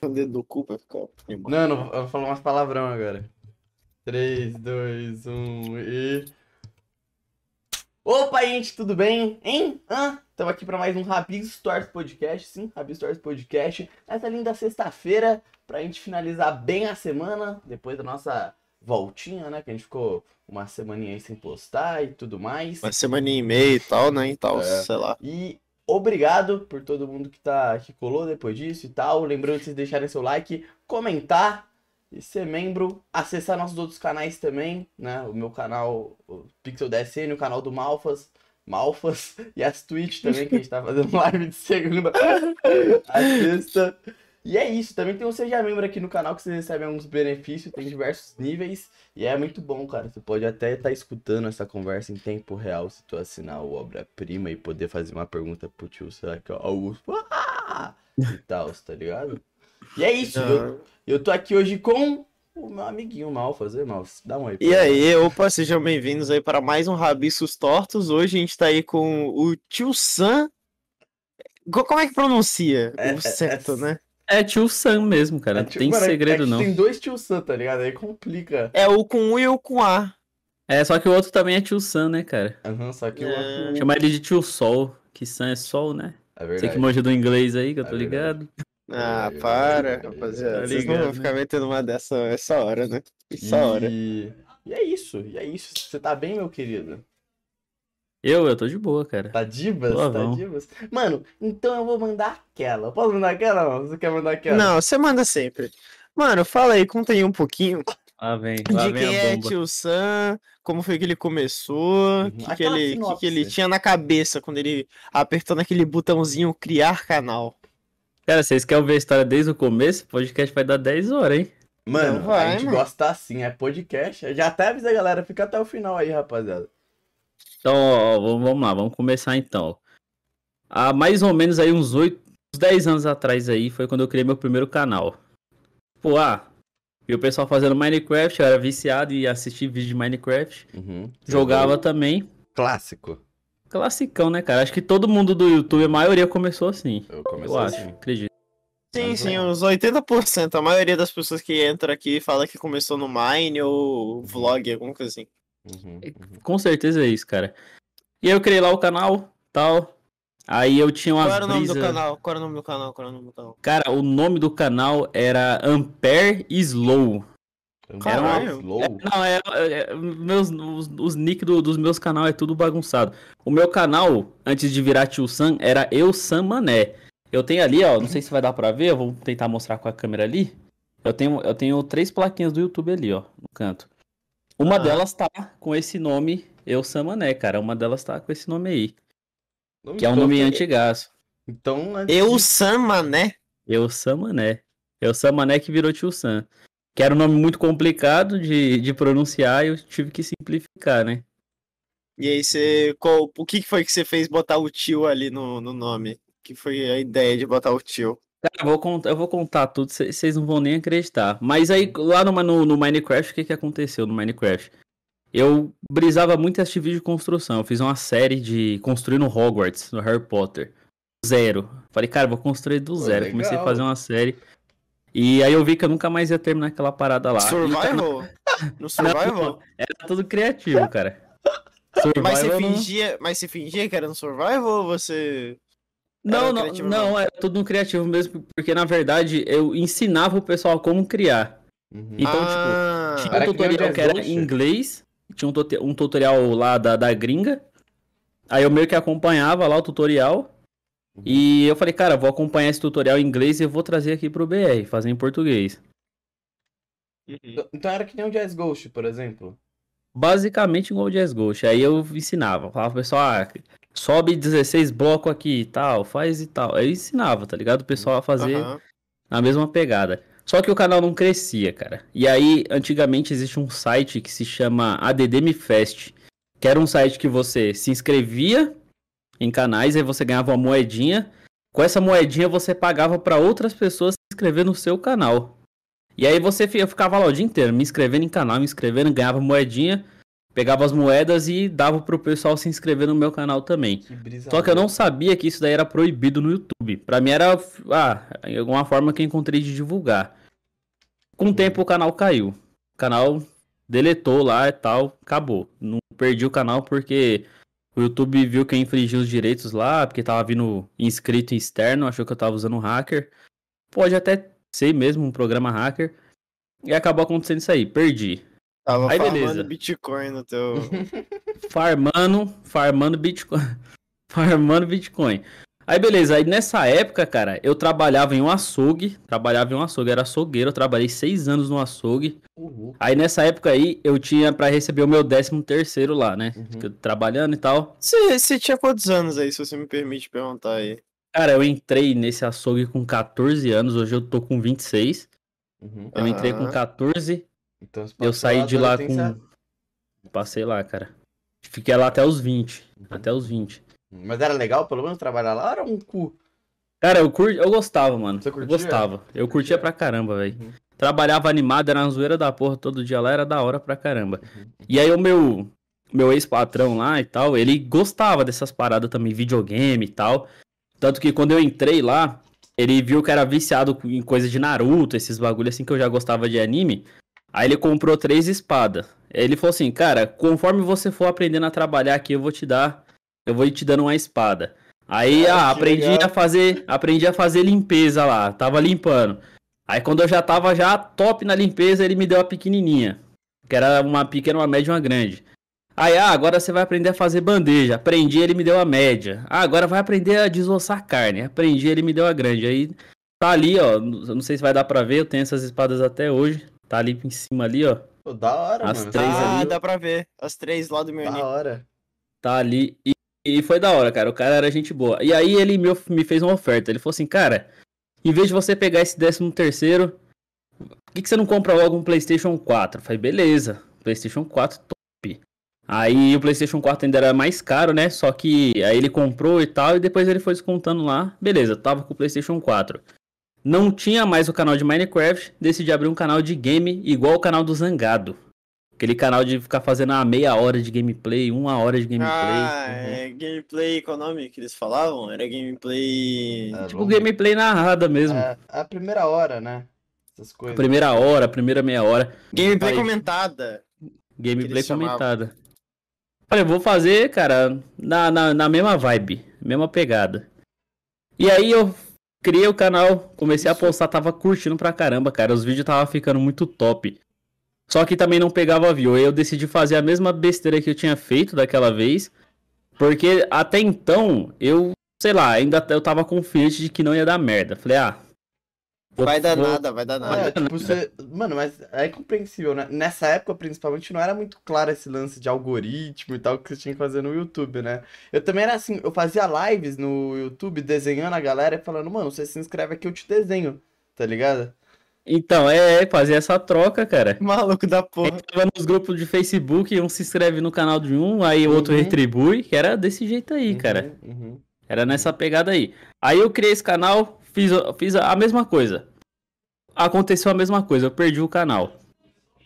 O dedo do cu pra ficar. Não, não, eu vou falar umas palavrão agora. 3, 2, 1 e. Opa, gente, tudo bem? Hein? Hã? Estamos aqui para mais um Rabis Stories Podcast. Sim, Rabis Stories Podcast. Nessa linda sexta-feira, pra gente finalizar bem a semana, depois da nossa voltinha, né? Que a gente ficou uma semaninha aí sem postar e tudo mais. Uma semaninha e meia e tal, né? E tal, É. sei lá. E obrigado por todo mundo que tá que colou depois disso e tal. Lembrando de vocês deixarem seu like, comentar e ser membro, acessar nossos outros canais também, né? O meu canal, o Pixel DSN, o canal do Malfas, Malfas e as Twitch também, que a gente tá fazendo live de segunda a sexta. E é isso, também tem um Seja Membro aqui no canal que vocês recebem alguns benefícios, tem diversos níveis, e é muito bom, cara. Você pode até estar escutando essa conversa em tempo real se tu assinar o Obra-Prima e poder fazer uma pergunta pro tio, será que é o Augusto? Ah! E tal, tá ligado? E é isso, eu, eu tô aqui hoje com o meu amiguinho Malfas, e Malfas, dá um E aí, opa, sejam bem-vindos aí para mais um Rabiscos Tortos. Hoje a gente tá aí com o tio Sam. Co- Como é que pronuncia? É- o é- certo, é- né? É tio Sam mesmo, cara. É, Não tipo, tem mano, é- segredo, é que não. Tem dois tio Sam, tá ligado? Aí complica. É o com U e o com A. É, só que o outro também é tio Sam, né, cara? Aham, só que o É. outro. Chama ele de tio Sol, que Sam é Sol, né? É Você verdade. que manja do inglês aí, que eu É tô ligado. Ah, É, para, é, rapaziada. tá Vocês não vão ligado, ficar metendo uma dessa essa hora, né? Essa hora. E... e é isso, e é isso. Você tá bem, meu querido? Eu, eu tô de boa, cara. Tá divas? Boa, tá vamos. divas? Mano, então eu vou mandar aquela. Eu Posso mandar aquela, mano? Você quer mandar aquela? Não, você manda sempre. Mano, fala aí, conta aí um pouquinho Lá vem, lá de vem quem a é tio Sam, como foi que ele começou, o que, que, Aquela ele, que, que ele tinha na cabeça quando ele apertou naquele botãozinho criar canal. Cara, vocês querem ver a história desde o começo? O podcast vai dar 10 horas, hein? Mano, Não vai, a gente mano. gosta assim, é podcast. Eu Já até avisa a galera, fica até o final aí, rapaziada. Então, ó, vamos, lá, vamos começar então. Há mais ou menos aí uns 8, uns 10 anos atrás aí, foi quando eu criei meu primeiro canal. Pô, ah, e o pessoal fazendo Minecraft, eu era viciado e assistia vídeo de Minecraft. Uhum. Jogava também. Clássico. Classicão, né, cara? Acho que todo mundo do YouTube, a maioria começou assim. Eu Eu comecei acho, assim. acredito. Sim, sim, é. uns 80%. A maioria das pessoas que entra aqui fala que começou no Mine ou vlog, alguma coisa assim. Uhum, uhum. Com certeza é isso, cara. E aí eu criei lá o canal, tal. Aí eu tinha umas Qual era o nome do brisa- canal? Qual era o nome do canal? Qual era o nome do canal? Cara, o nome do canal era Ampere Slow. Caralho. Slow. Não, é, é- é- meus, os, os nick do- dos meus canal é tudo bagunçado. O meu canal, antes de virar Tio Sam, era Eu Sam Mané. Eu tenho ali, ó, não sei se vai dar pra ver, eu vou tentar mostrar com a câmera ali. Eu tenho, eu tenho três plaquinhas do YouTube ali, ó, no canto. Uma Ah. delas tá com esse nome, Eu Sam Mané, cara. Uma delas tá com esse nome aí, que é um nome tem- antigaço. Então, antes Eu de- Sam Mané. Eu Sam Mané. Eu Sam Mané que virou Tio Sam. Que era um nome muito complicado de, de pronunciar e eu tive que simplificar, né? E aí você. Qual, o que que foi que você fez botar o tio ali no, no nome? Que foi a ideia de botar o tio? Cara, eu vou contar, eu vou contar tudo, vocês não vão nem acreditar. Mas aí, lá no, no, no Minecraft, o que, que aconteceu no Minecraft? Eu brisava muito em assistir vídeo de construção. Eu fiz uma série de construindo Hogwarts, no Harry Potter. Zero. Falei, cara, vou construir do Pô, zero. Comecei a fazer uma série. E aí eu vi que eu nunca mais ia terminar aquela parada lá. Survival? No Survival? Era tudo criativo, cara. Mas você Survival fingia, mas você fingia que era no Survival ou você. Não, não, criativo não, mesmo? era tudo no criativo mesmo, porque na verdade eu ensinava o pessoal como criar. Uhum. Então, ah, Tinha Era um tutorial Jazz que era em inglês, tinha um, um tutorial lá da, da gringa. Aí eu meio que acompanhava lá o tutorial. Uhum. E eu falei, cara, vou acompanhar esse tutorial em inglês e eu vou trazer aqui pro BR, fazer em português. Uhum. Então era que nem o Jazz Ghost, por exemplo. Basicamente igual o Jazz Ghost. Aí eu ensinava, falava pro pessoal, ah, sobe 16 blocos aqui e tal, faz e tal. Aí eu ensinava, tá ligado? O pessoal a fazer Aham. na mesma pegada. Só que o canal não crescia, cara. E aí, antigamente existe um site que se chama ADDM Fest, que era um site que você se inscrevia em canais, aí você ganhava uma moedinha. Com essa moedinha você pagava para outras pessoas se inscrever no seu canal. E aí você eu ficava lá o dia inteiro, me inscrevendo em canal, me inscrevendo, ganhava moedinha. Pegava as moedas e dava pro pessoal se inscrever no meu canal também. Que brisa Só que eu não sabia que isso daí era proibido no YouTube. Pra mim era, ah, alguma forma que eu encontrei de divulgar. Com o tempo o canal caiu. O canal deletou lá e tal, acabou. Não perdi o canal porque o YouTube viu que eu infringi os direitos lá, porque tava vindo inscrito externo, achou que eu tava usando um hacker. Pode até ser mesmo um programa hacker. E acabou acontecendo isso aí, perdi. Tava Aí, farmando beleza. Bitcoin no teu. farmando, farmando Bitcoin. farmando Bitcoin. Aí beleza, aí nessa época, cara, eu trabalhava em um açougue, trabalhava em um açougue, era açougueiro, eu trabalhei seis anos no açougue. Uhul. Aí nessa época aí, eu tinha pra receber o meu décimo terceiro lá, né? Uhum. Trabalhando e tal. Você, tinha quantos anos aí, se você me permite perguntar aí? Cara, eu entrei nesse açougue com 14 anos, hoje eu tô com 26. Uhum. Eu entrei com Aham. 14, Então, eu saí de lá com... Passei lá, cara. Fiquei lá até os 20, até os 20. Mas era legal, pelo menos, trabalhar lá? Era um cu. Cara, eu, cur... eu gostava, mano. Você Eu curtia? gostava. Eu Curtia? curtia pra caramba, velho. Uhum. Trabalhava animado, era uma zoeira da porra todo dia lá, era da hora pra caramba. Uhum. E aí o meu, meu ex-patrão lá e tal, ele gostava dessas paradas também, videogame e tal. Tanto que quando eu entrei lá, ele viu que era viciado em coisa de Naruto, esses bagulho assim que eu já gostava de anime. Aí ele comprou três espadas. Aí Ele falou assim, cara, conforme você for aprendendo a trabalhar aqui, eu vou te dar, eu vou te dando uma espada. Aí, ah, aprendi legal. a fazer, aprendi a fazer limpeza lá, tava limpando. Aí quando eu já tava já top na limpeza, ele me deu a pequenininha, que era uma pequena, uma média e uma grande. Aí, ah, agora você vai aprender a fazer bandeja. Aprendi, ele me deu a média. Ah, agora vai aprender a desossar carne. Aprendi, ele me deu a grande. Aí tá ali, ó, não sei se vai dar pra ver, eu tenho essas espadas até hoje. Tá ali em cima ali, ó. Pô, da hora, As mano. três ah, ali. dá pra ver. As três lá do meu Da hora. Tá ali. E, e foi da hora, cara. O cara era gente boa. E aí ele me, me fez uma oferta. Ele falou assim, cara, em vez de você pegar esse décimo terceiro, por que, que você não compra logo um PlayStation 4? Eu falei, beleza. PlayStation 4 top. Aí o PlayStation 4 ainda era mais caro, né? Só que aí ele comprou e tal, e depois ele foi descontando lá. Beleza, tava com o PlayStation 4. Não tinha mais o canal de Minecraft, decidi abrir um canal de game igual o canal do Zangado. Aquele canal de ficar fazendo uma meia hora de gameplay, uma hora de gameplay. Ah, é gameplay, qual é o nome que eles falavam? Era gameplay. É, tipo gameplay narrada mesmo. É, a primeira hora, né? Essas coisas. Primeira hora, primeira meia hora. Gameplay Aí, comentada. Gameplay eles chamavam. comentada. Falei, vou fazer, cara, na, na, na mesma vibe, mesma pegada. E aí eu criei o canal, comecei a postar, tava curtindo pra caramba, cara. Os vídeos tava ficando muito top. Só que também não pegava view. Aí eu decidi fazer a mesma besteira que eu tinha feito daquela vez. Porque até então, eu, sei lá, ainda eu tava confiante de que não ia dar merda. Falei, ah. Vai dar nada, vai dar nada. É, tipo, você... Mano, mas é compreensível, né? Nessa época, principalmente, não era muito claro esse lance de algoritmo e tal que você tinha que fazer no YouTube, né? Eu também era assim, eu fazia lives no YouTube desenhando a galera e falando, mano, você se inscreve aqui, eu te desenho, tá ligado? Então, é, é, fazer essa troca, cara. Maluco da porra. Entrava nos grupos de Facebook, um se inscreve no canal de um, aí o outro Uhum. retribui, que era desse jeito aí, cara. Uhum, uhum. Era nessa pegada aí. Aí eu criei esse canal, fiz, fiz a mesma coisa. Aconteceu a mesma coisa, eu perdi o canal.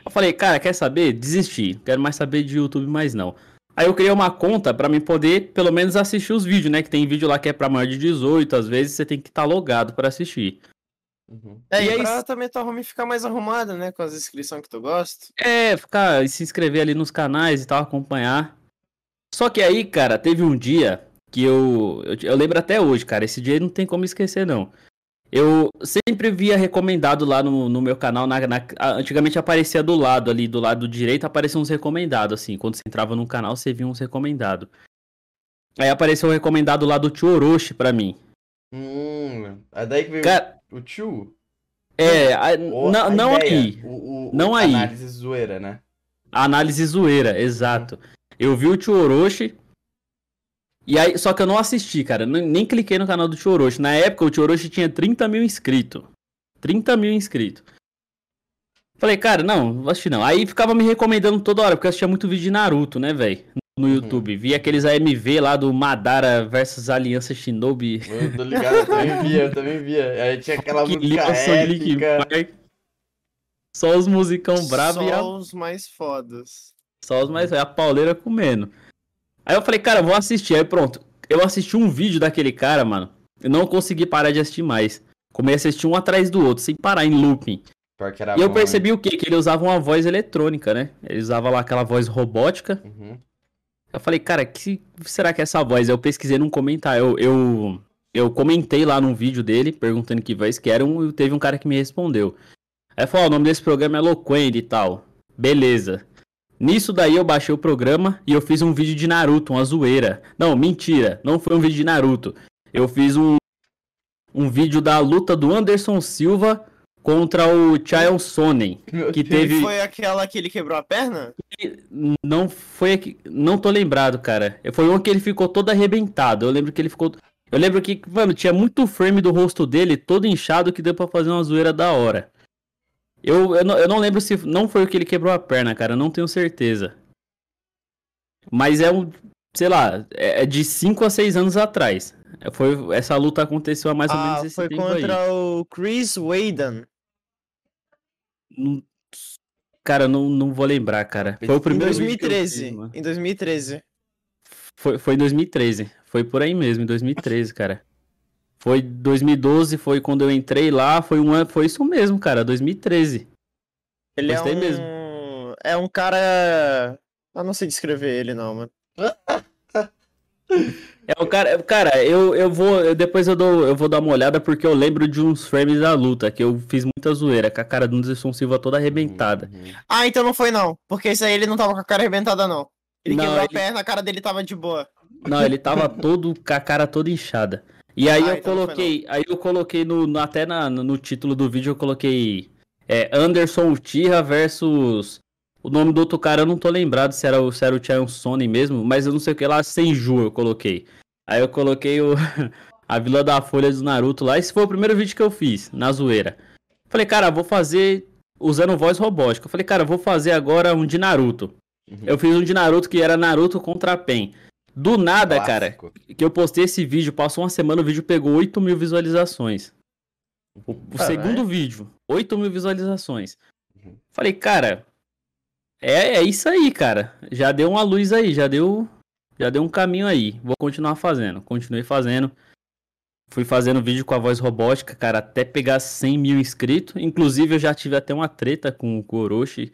Eu falei, cara, quer saber? Desisti. Não Quero mais saber de YouTube mais não. Aí eu criei uma conta pra mim poder, pelo menos, assistir os vídeos, né? Que tem vídeo lá que é pra maior de 18, às vezes você tem que estar logado pra assistir. Uhum. É, E e aí- pra também tua home ficar mais arrumada, né? Com as inscrições que tu gosta. É, ficar, se inscrever ali nos canais e tal, acompanhar. Só que aí, cara, teve um dia que eu, eu. eu lembro até hoje, cara. Esse dia não tem como esquecer, não. Eu sempre via recomendado lá no, no meu canal. na- na- a- antigamente aparecia do lado ali, do lado direito, apareciam uns recomendados, assim. Quando você entrava no canal, você via uns recomendados. Aí apareceu um recomendado lá do Tio Orochi pra mim. Hum, é daí que veio Cara, o tio? é. a- Ou não a não ideia, aí. O, o, Não aí. Análise zoeira, né? A análise zoeira, exato. Eu vi o Tio Orochi. E aí, só que eu não assisti, cara. Nem, nem cliquei no canal do Tio Orochi. Na época, o Tio Orochi tinha 30 mil inscritos. 30 mil inscritos. Falei, cara, não, não vou assistir não. Aí ficava me recomendando toda hora, porque eu assistia muito vídeo de Naruto, né, velho? No Uhum. YouTube. Vi aqueles AMV lá do Madara versus Aliança Shinobi. Eu tô ligado, eu também via, eu também via. Aí tinha aquela Que música épica. Só os musicão brabo e a Só os mais fodas. Só os mais a pauleira comendo. Aí eu falei, cara, vou assistir. Aí pronto. Eu assisti um vídeo daquele cara, mano. Eu não consegui parar de assistir mais. Comecei a assistir um atrás do outro, sem parar, em looping. E eu bom, percebi o quê? Que ele usava uma voz eletrônica, né? Ele usava lá aquela voz robótica. hein? Uhum. Eu falei, cara, que será que é essa voz? Eu pesquisei num comentário. Eu, eu, eu comentei lá num vídeo dele, perguntando que voz que era, um, e teve um cara que me respondeu. Aí falou, ó, o nome desse programa é Loquende e tal. Beleza. Nisso daí eu baixei o programa e eu fiz um vídeo de Naruto, uma zoeira. Não, mentira, não foi um vídeo de Naruto. Eu fiz um, um vídeo da luta do Anderson Silva contra o Chael Sonnen. Meu Que Deus. teve- Foi aquela que ele quebrou a perna? Não foi aqui. Não tô lembrado, cara. Foi um que ele ficou todo arrebentado. Eu lembro que ele ficou. Eu lembro que, mano, tinha muito frame do rosto dele, todo inchado, que deu pra fazer uma zoeira da hora. Eu, eu, não, eu não lembro se não foi o que ele quebrou a perna, cara. eu Não tenho certeza. Mas é um. Sei lá, é é de 5 a 6 anos atrás. É, Foi, essa luta aconteceu há mais ou menos Ah, esse foi tempo aí. contra o Chris Waden. Cara, eu não, não vou lembrar, cara. Foi o Em primeiro vídeo que eu 2013. fiz, mano. em 2013. Foi, foi em 2013. Foi por aí mesmo, em 2013, cara. Foi 2012, foi quando eu entrei lá, foi um ano, foi isso mesmo, cara, 2013. Ele Gostei é um. mesmo. É um cara. Eu não sei descrever ele, não, mano. É o cara, cara, eu, eu vou, eu- depois eu dou, eu vou dar uma olhada porque eu lembro de uns frames da luta que eu fiz muita zoeira, com a cara do Anderson Silva toda arrebentada. Uhum. Ah, então não foi não. Porque esse aí ele não tava com a cara arrebentada, não. Ele Não, quebrou a ele- perna, a cara dele tava de boa. Não, ele tava todo com a cara toda inchada. E aí Ah, eu então coloquei, aí eu coloquei no, no- até na- no título do vídeo eu coloquei é, Anderson Uchiha versus o nome do outro cara eu não tô lembrado se era o se era o Sonnen mesmo, mas eu não sei o que lá, Senju eu coloquei. Aí eu coloquei o a Vila da Folha do Naruto lá, esse foi o primeiro vídeo que eu fiz, na zoeira. Falei, cara, vou fazer usando voz robótica. Eu falei, cara, vou fazer agora um de Naruto. Uhum. Eu fiz um de Naruto que era Naruto contra Pen. Do nada, cara, Clássico. que eu postei esse vídeo, passou uma semana, o vídeo pegou 8 mil visualizações. O, Caralho. segundo vídeo, 8 mil visualizações. Uhum. Falei, cara, é, é isso aí, cara. Já deu uma luz aí, já deu, já deu um caminho aí. Vou continuar fazendo. Continuei fazendo. Fui fazendo vídeo com a voz robótica, cara, até pegar 100 mil inscritos. Inclusive, eu já tive até uma treta com, com o Orochi,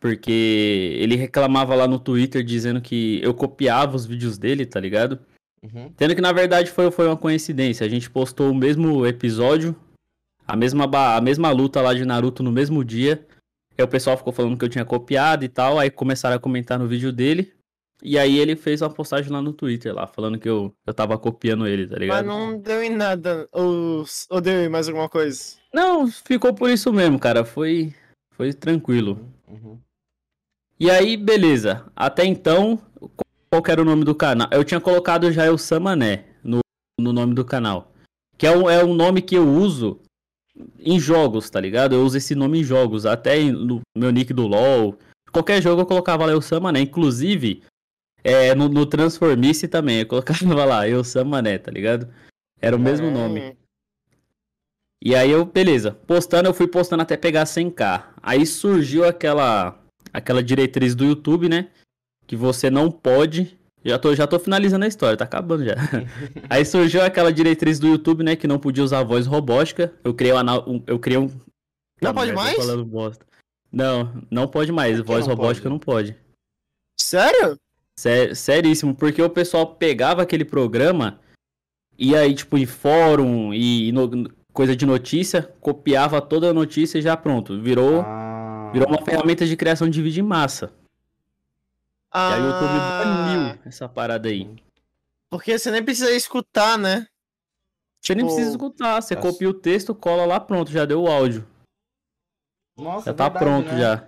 porque ele reclamava lá no Twitter dizendo que eu copiava os vídeos dele, tá ligado? Uhum. Tendo que na verdade foi, foi uma coincidência. A gente postou o mesmo episódio, a mesma, a mesma luta lá de Naruto no mesmo dia. Aí o pessoal ficou falando que eu tinha copiado e tal. Aí começaram a comentar no vídeo dele. E aí ele fez uma postagem lá no Twitter, lá, falando que eu, eu tava copiando ele, tá Mas ligado? não deu em nada. Ou, ou deu em mais alguma coisa? Não, ficou por isso mesmo, cara. Foi, foi tranquilo. Uhum. E aí, beleza. Até então, qual era o nome do canal? Eu tinha colocado já o Samané no, no nome do canal. Que é um, é um nome que eu uso em jogos, tá ligado? Eu uso esse nome em jogos. Até no meu nick do LoL. Qualquer jogo eu colocava lá o Samané. Inclusive, é, no, no Transformice também. Eu colocava lá, eu Samané, tá ligado? Era o mesmo nome. E aí eu, beleza, postando, eu fui postando até pegar 100k. Aí surgiu aquela aquela diretriz do YouTube, né? Que você não pode. Já tô, já tô finalizando a história, tá acabando já. aí surgiu aquela diretriz do YouTube, né? Que não podia usar voz robótica. Eu criei um, eu criei um. Não pode mais? falando bosta. Não, não pode mais. Voz não robótica pode? não pode. Sério? Sé- Seríssimo, porque o pessoal pegava aquele programa e aí, tipo, em fórum e no- coisa de notícia, copiava toda a notícia e já pronto. Virou, Ah. Virou uma ferramenta de criação de vídeo em massa. E aí o YouTube Ah, baniu essa parada aí. Porque você nem precisa escutar, né? Você nem Tipo, precisa escutar, você Nossa. copia o texto, cola lá, pronto, já deu o áudio. Nossa, Já tá verdade, pronto né? já.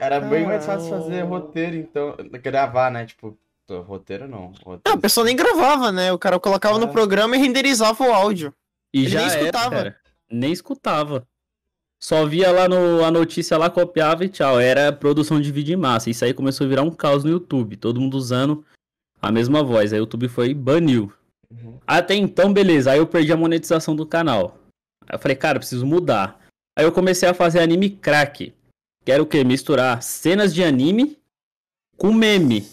Era bem mais fácil fazer Ah. roteiro, então. Gravar, né? Tipo, tô- roteiro não. Roteiro. Não, a pessoa nem gravava, né? O cara colocava É. no programa e renderizava o áudio. E Ele já nem era, escutava. cara. Nem escutava. Só via lá no, a notícia lá, copiava e tchau. Era produção de vídeo em massa. Isso aí começou a virar um caos no YouTube. Todo mundo usando a mesma voz. Aí o YouTube foi baniu. Uhum. Até então, beleza. Aí eu perdi a monetização do canal. Aí eu falei, cara, preciso mudar. Aí eu comecei a fazer anime crack. Que era o quê? Misturar cenas de anime com meme.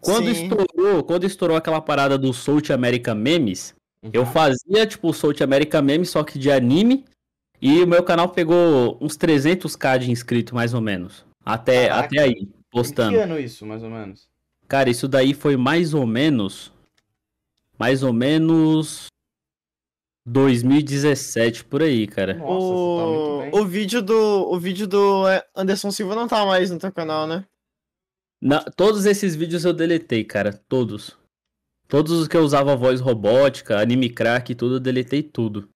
Quando Sim. estourou, quando estourou aquela parada do South America Memes, Uhum. eu fazia tipo o South America Memes, só que de anime, e o meu canal pegou uns 300k de inscritos mais ou menos. Até, Caraca. até aí, Em postando. que ano isso, mais ou menos? Cara, isso daí foi mais ou menos. Mais ou menos. 2017, por aí, cara. Nossa, você tá o, muito bem. o vídeo do o vídeo do é, Anderson Silva não tá mais no teu canal, né? Na- todos esses vídeos eu deletei, cara. Todos. Todos os que eu usava voz robótica, anime crack, tudo, eu deletei tudo.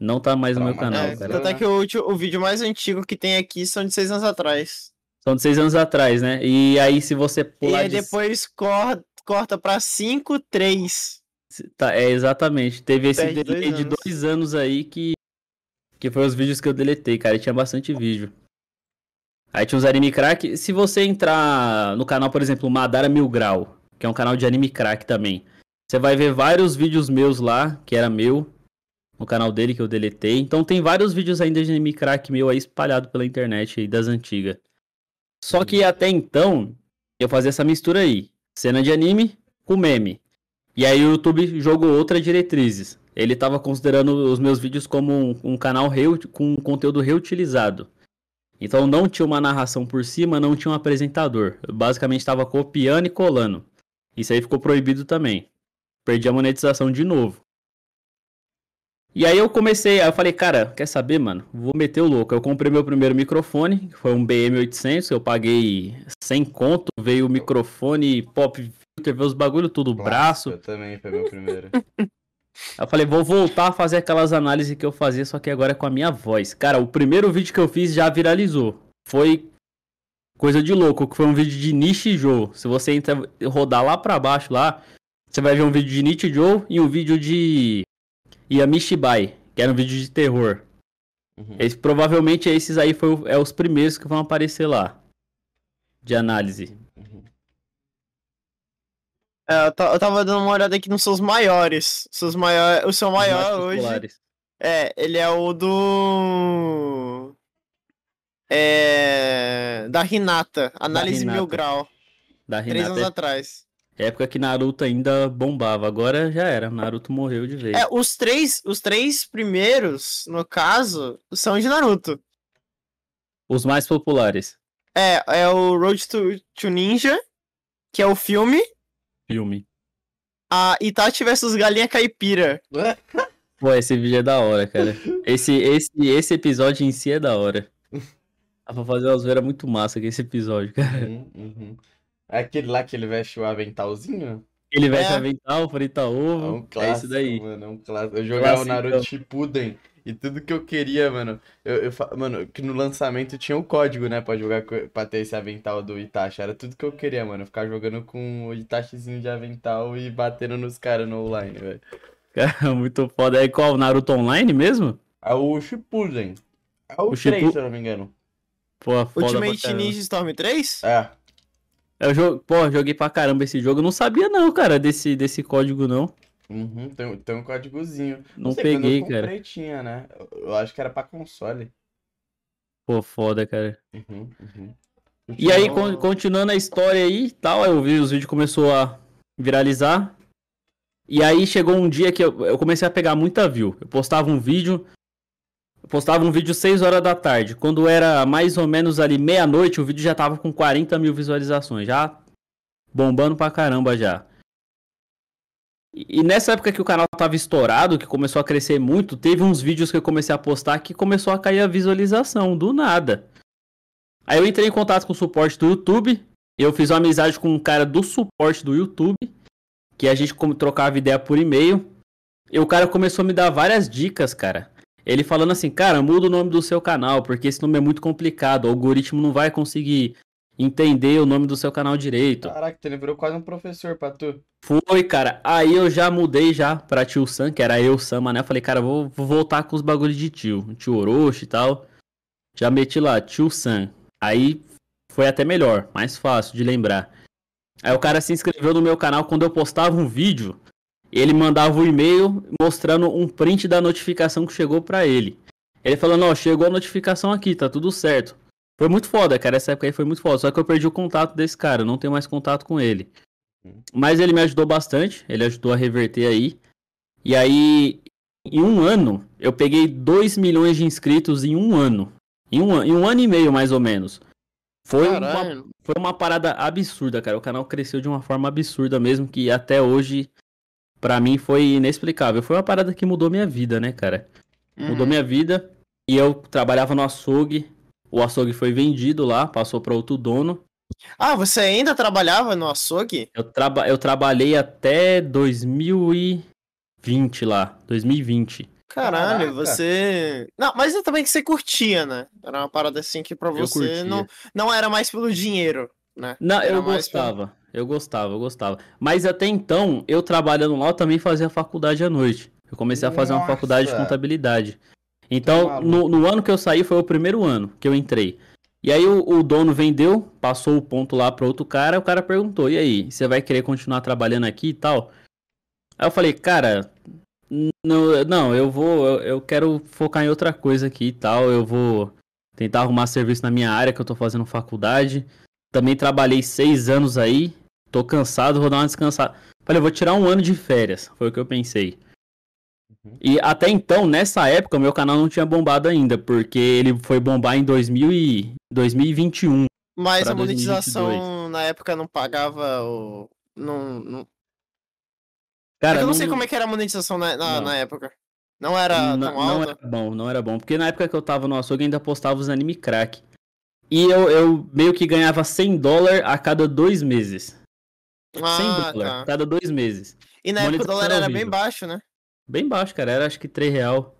Não tá mais no meu Trauma, canal, é, cara. tanto é que o, o vídeo mais antigo que tem aqui são de seis anos atrás. São de seis anos atrás, né? E aí, se você E pular aí de... depois cor- corta pra 5, 3. Tá, é, exatamente. Teve esse Perde dois delay de anos. dois anos aí que. Que foi os vídeos que eu deletei, cara. E tinha bastante vídeo. Aí tinha os anime crack. Se você entrar no canal, por exemplo, Madara Mil Grau, que é um canal de anime crack também, você vai ver vários vídeos meus lá, que era meu, no canal dele que eu deletei. Então tem vários vídeos ainda de anime crack meu aí espalhado pela internet aí das antigas. Só que até então, eu fazia essa mistura aí. Cena de anime com meme. E aí o YouTube jogou outras diretrizes. Ele estava considerando os meus vídeos como um, um canal reu- com conteúdo reutilizado. Então não tinha uma narração por cima, não tinha um apresentador. Eu basicamente estava copiando e colando. Isso aí ficou proibido também. Perdi a monetização de novo. E aí eu comecei, aí eu falei, cara, quer saber, mano? Vou meter o louco. Eu comprei meu primeiro microfone, que foi um BM800, eu paguei 100 conto, veio o microfone, pop filter, veio os bagulho tudo, braço. Eu também foi meu primeiro. Eu falei, vou voltar a fazer aquelas análises que eu fazia, só que agora é com a minha voz. Cara, o primeiro vídeo que eu fiz já viralizou. Foi coisa de louco, que foi um vídeo de Nishi Joe. Se você entra, rodar lá pra baixo lá, você vai ver um vídeo de Nishi Joe e um vídeo de Yamishibai, que era um vídeo de terror. Uhum. Esse, provavelmente esses aí foi, é os primeiros que vão aparecer lá. De análise. Uhum. É, eu, eu tava dando uma olhada aqui nos seus maiores. Seus maior, o seu Os maior hoje. populares. É, ele é o do. É. Da Hinata. Análise Mil Hinata. Grau. Da Três Renata. anos atrás. Época que Naruto ainda bombava. Agora já era. Naruto morreu de vez. É, os três, os três primeiros, no caso, são de Naruto. Os mais populares. É, é o Road to, to Ninja, que é o filme, Filme. a Itachi vs Galinha Caipira. Pô, esse vídeo é da hora, cara. Esse, esse, esse episódio em si é da hora. Dá pra fazer uma zoeira muito massa com esse episódio, cara. Uhum, uhum. É aquele lá que ele veste o aventalzinho? Ele veste É. avental, frita É ovo. um é clássico, isso daí. mano. É um clássico. Eu jogava o Classicão. Naruto Shippuden e tudo que eu queria, mano. Eu, eu mano, que no lançamento tinha o código, né? Pra jogar pra ter esse avental do Itachi. Era tudo que eu queria, mano. Ficar jogando com o Itachizinho de avental e batendo nos caras no online, velho. Cara, muito foda. É qual? Naruto Online mesmo? É o Shippuden. É o, O 3, Shippu- se eu não me engano. Pô, foda Ultimate. Ninja Storm 3? É. Eu jo... Pô, joguei pra caramba esse jogo. Eu não sabia não, cara, desse, desse código não. Uhum, tem, tem um códigozinho. Não sei, quando eu peguei, comprei, cara. tinha, né? Eu, acho que era pra console. Pô, foda, cara. Uhum, uhum. E aí, Então- con- continuando a história aí e tal, eu vi os vídeos começou a viralizar. E aí chegou um dia que eu, eu comecei a pegar muita view. Eu postava um vídeo, postava um vídeo 6 horas da tarde. Quando era mais ou menos ali meia-noite, o vídeo já tava com 40 mil visualizações, já bombando pra caramba já. E, nessa época que o canal tava estourado, que começou a crescer muito, teve uns vídeos que eu comecei a postar que começou a cair a visualização, do nada. Aí eu entrei em contato com o suporte do YouTube. Eu fiz uma amizade com um cara do suporte do YouTube. Que a gente trocava ideia por e-mail. E o cara começou a me dar várias dicas, cara. Ele falando assim, cara, muda o nome do seu canal, porque esse nome é muito complicado. O algoritmo não vai conseguir entender o nome do seu canal direito. Caraca, tu lembrou quase um professor pra tu. Foi, cara. Aí eu já mudei já pra tio Sam, que era eu, Sama, né? Falei, cara, vou, vou voltar com os bagulhos de tio. Tio Orochi e tal. Já meti lá, tio Sam. Aí foi até melhor, mais fácil de lembrar. Aí o cara se inscreveu no meu canal quando eu postava um vídeo. Ele mandava um e-mail mostrando um print da notificação que chegou pra ele. Ele falando, ó, chegou a notificação aqui, tá tudo certo. Foi muito foda, cara. Essa época aí foi muito foda. Só que eu perdi o contato desse cara, não tenho mais contato com ele. Uhum. Mas ele me ajudou bastante, ele ajudou a reverter aí. E aí, em um ano, eu peguei 2 milhões de inscritos em um ano. Em um, em um ano e meio, mais ou menos. Foi uma, foi uma parada absurda, cara. O canal cresceu de uma forma absurda mesmo, que até hoje, pra mim, foi inexplicável. Foi uma parada que mudou minha vida, né, cara? Mudou Uhum. minha vida. E eu trabalhava no açougue. O açougue foi vendido lá, passou para outro dono. Ah, você ainda trabalhava no açougue? Eu, traba eu trabalhei até 2020 lá. 2020. Caralho, Caraca. você. Não, mas é também que você curtia, né? Era uma parada assim que pra Eu você curtia. não, não era mais pelo dinheiro, né? Não, Era eu mais pelo- gostava. Eu gostava, eu gostava. Mas até então, eu trabalhando lá, eu também fazia faculdade à noite. Eu comecei a fazer uma faculdade de contabilidade. Então, maluco. no, no ano que eu saí, foi o primeiro ano que eu entrei. E aí o, o dono vendeu, passou o ponto lá para outro cara, o cara perguntou, e aí, você vai querer continuar trabalhando aqui e tal? Aí eu falei, cara, não, não eu vou, eu, eu quero focar em outra coisa aqui e tal, eu vou tentar arrumar serviço na minha área que eu tô fazendo faculdade. Também trabalhei seis anos aí, tô cansado, vou dar uma descansada. Falei, eu vou tirar um ano de férias, foi o que eu pensei. Uhum. E até então, nessa época, meu canal não tinha bombado ainda, porque ele foi bombar em 2000 e 2021. Mas a monetização 2022. na época não pagava o. Não, não... É Cara, que eu não sei como é que era a monetização na, na, Não. na época. Não era não, não era bom, não era bom. Porque na época que eu tava no açougue, ainda postava os anime crack. E eu, eu meio que ganhava 100 dólares a cada dois meses. 100 Ah, dólares a tá. cada dois meses. E na época o dólar era bem baixo, né? Bem baixo, cara. Era acho que 3 real.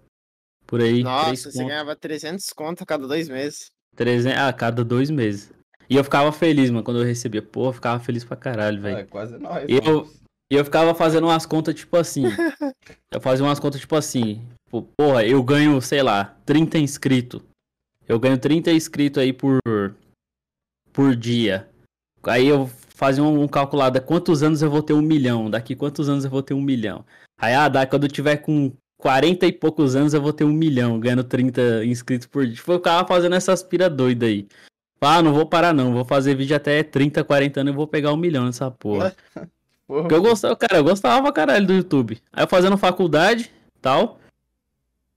Por aí. Nossa, 3 você conto. ganhava 300 conto a cada dois meses. 300, ah, a cada dois meses. E eu ficava feliz, mano, quando eu recebia. Pô, eu ficava feliz pra caralho, velho. É, quase nós. Eu-. E eu ficava fazendo umas contas tipo assim. eu fazia umas contas tipo assim. Pô, Porra, eu ganho, sei lá, 30 inscritos. Eu ganho 30 inscritos aí por por dia. Aí eu fazia um, um calculado, quantos anos eu vou ter um milhão? Daqui quantos anos eu vou ter um milhão? Aí, ah, dá, quando eu tiver com 40 e poucos anos eu vou ter um milhão, ganhando 30 inscritos por dia. Tipo, eu ficava fazendo essas pira doida aí. Ah, não vou parar não, vou fazer vídeo até 30, 40 anos e vou pegar um milhão nessa porra. Porra, Porque eu gostava, cara, eu gostava pra caralho do YouTube. Aí eu fazendo faculdade, tal.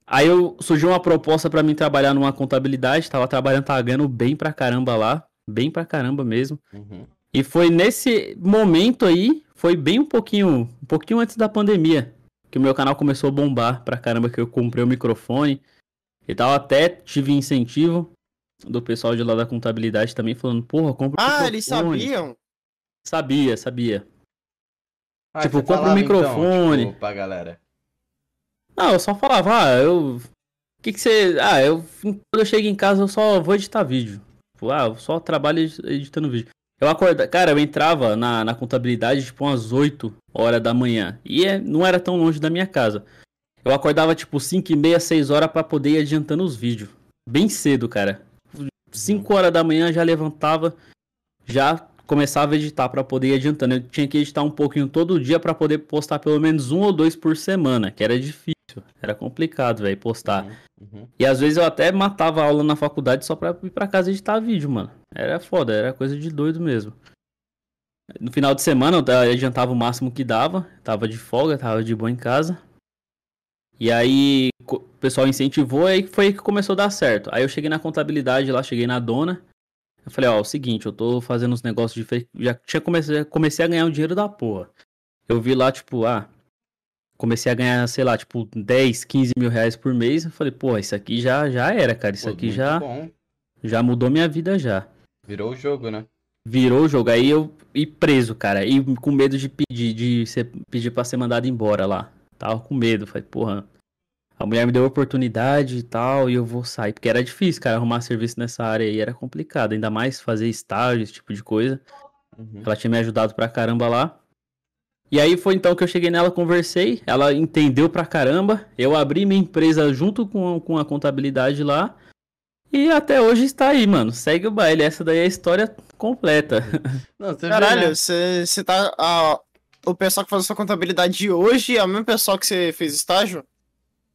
Aí eu surgiu uma proposta pra mim trabalhar numa contabilidade, tava trabalhando, tava ganhando bem pra caramba lá, bem pra caramba mesmo. Uhum. E foi nesse momento aí, foi bem um pouquinho, um pouquinho antes da pandemia, que o meu canal começou a bombar pra caramba, que eu comprei o microfone e tal, até tive incentivo do pessoal de lá da contabilidade também falando, porra, compra o Ah, eles microfone. sabiam? Sabia, sabia. Ah, Tipo, você compra um falava, microfone. Então, tipo, pra galera. Não, eu só falava, ah, eu. O que que você. Ah, eu. Quando eu chego em casa, eu só vou editar vídeo. Tipo, ah, eu só trabalho edi- editando vídeo. Eu acordava. Cara, eu entrava na, na contabilidade, tipo, umas 8 horas da manhã. E é- não era tão longe da minha casa. Eu acordava, tipo, 5 e meia, 6 horas pra poder ir adiantando os vídeos. Bem cedo, cara. 5 horas da manhã já levantava, já começava a editar pra poder ir adiantando. Eu tinha que editar um pouquinho todo dia pra poder postar pelo menos um ou dois por semana, que era difícil. Era complicado, velho, postar. Uhum, uhum. E às vezes eu até matava a aula na faculdade só pra ir pra casa editar vídeo, mano. Era foda, era coisa de doido mesmo. No final de semana eu adiantava o máximo que dava, tava de folga, tava de boa em casa. E aí o pessoal incentivou e foi aí que começou a dar certo. Aí eu cheguei na contabilidade lá, cheguei na dona. Eu falei, ó, é o seguinte, eu tô fazendo uns negócios de. fe- Já tinha comecei, comecei a ganhar o dinheiro da porra. Eu vi lá, tipo, ah, comecei a ganhar, sei lá, tipo, 10, 15 mil reais por mês. Eu falei, pô, isso aqui já, já era, cara. Isso Pô, aqui já, bom. já mudou minha vida já. Virou o jogo, né? Virou o jogo. Aí eu ir preso, cara. E com medo de pedir, de ser, pedir pra ser mandado embora lá. Tava com medo. Falei, porra. A mulher me deu oportunidade e tal, e eu vou sair. Porque era difícil, cara, arrumar serviço nessa área aí. Era complicado. Ainda mais fazer estágio, esse tipo de coisa. Uhum. Ela tinha me ajudado pra caramba lá. E aí foi então que eu cheguei nela, conversei. Ela entendeu pra caramba. Eu abri minha empresa junto com, com a contabilidade lá. E até hoje está aí, mano. Segue o baile. Essa daí é a história completa. Não, Caralho, né? você você tá. ah, o pessoal que faz a sua contabilidade de hoje é o mesmo pessoal que você fez estágio?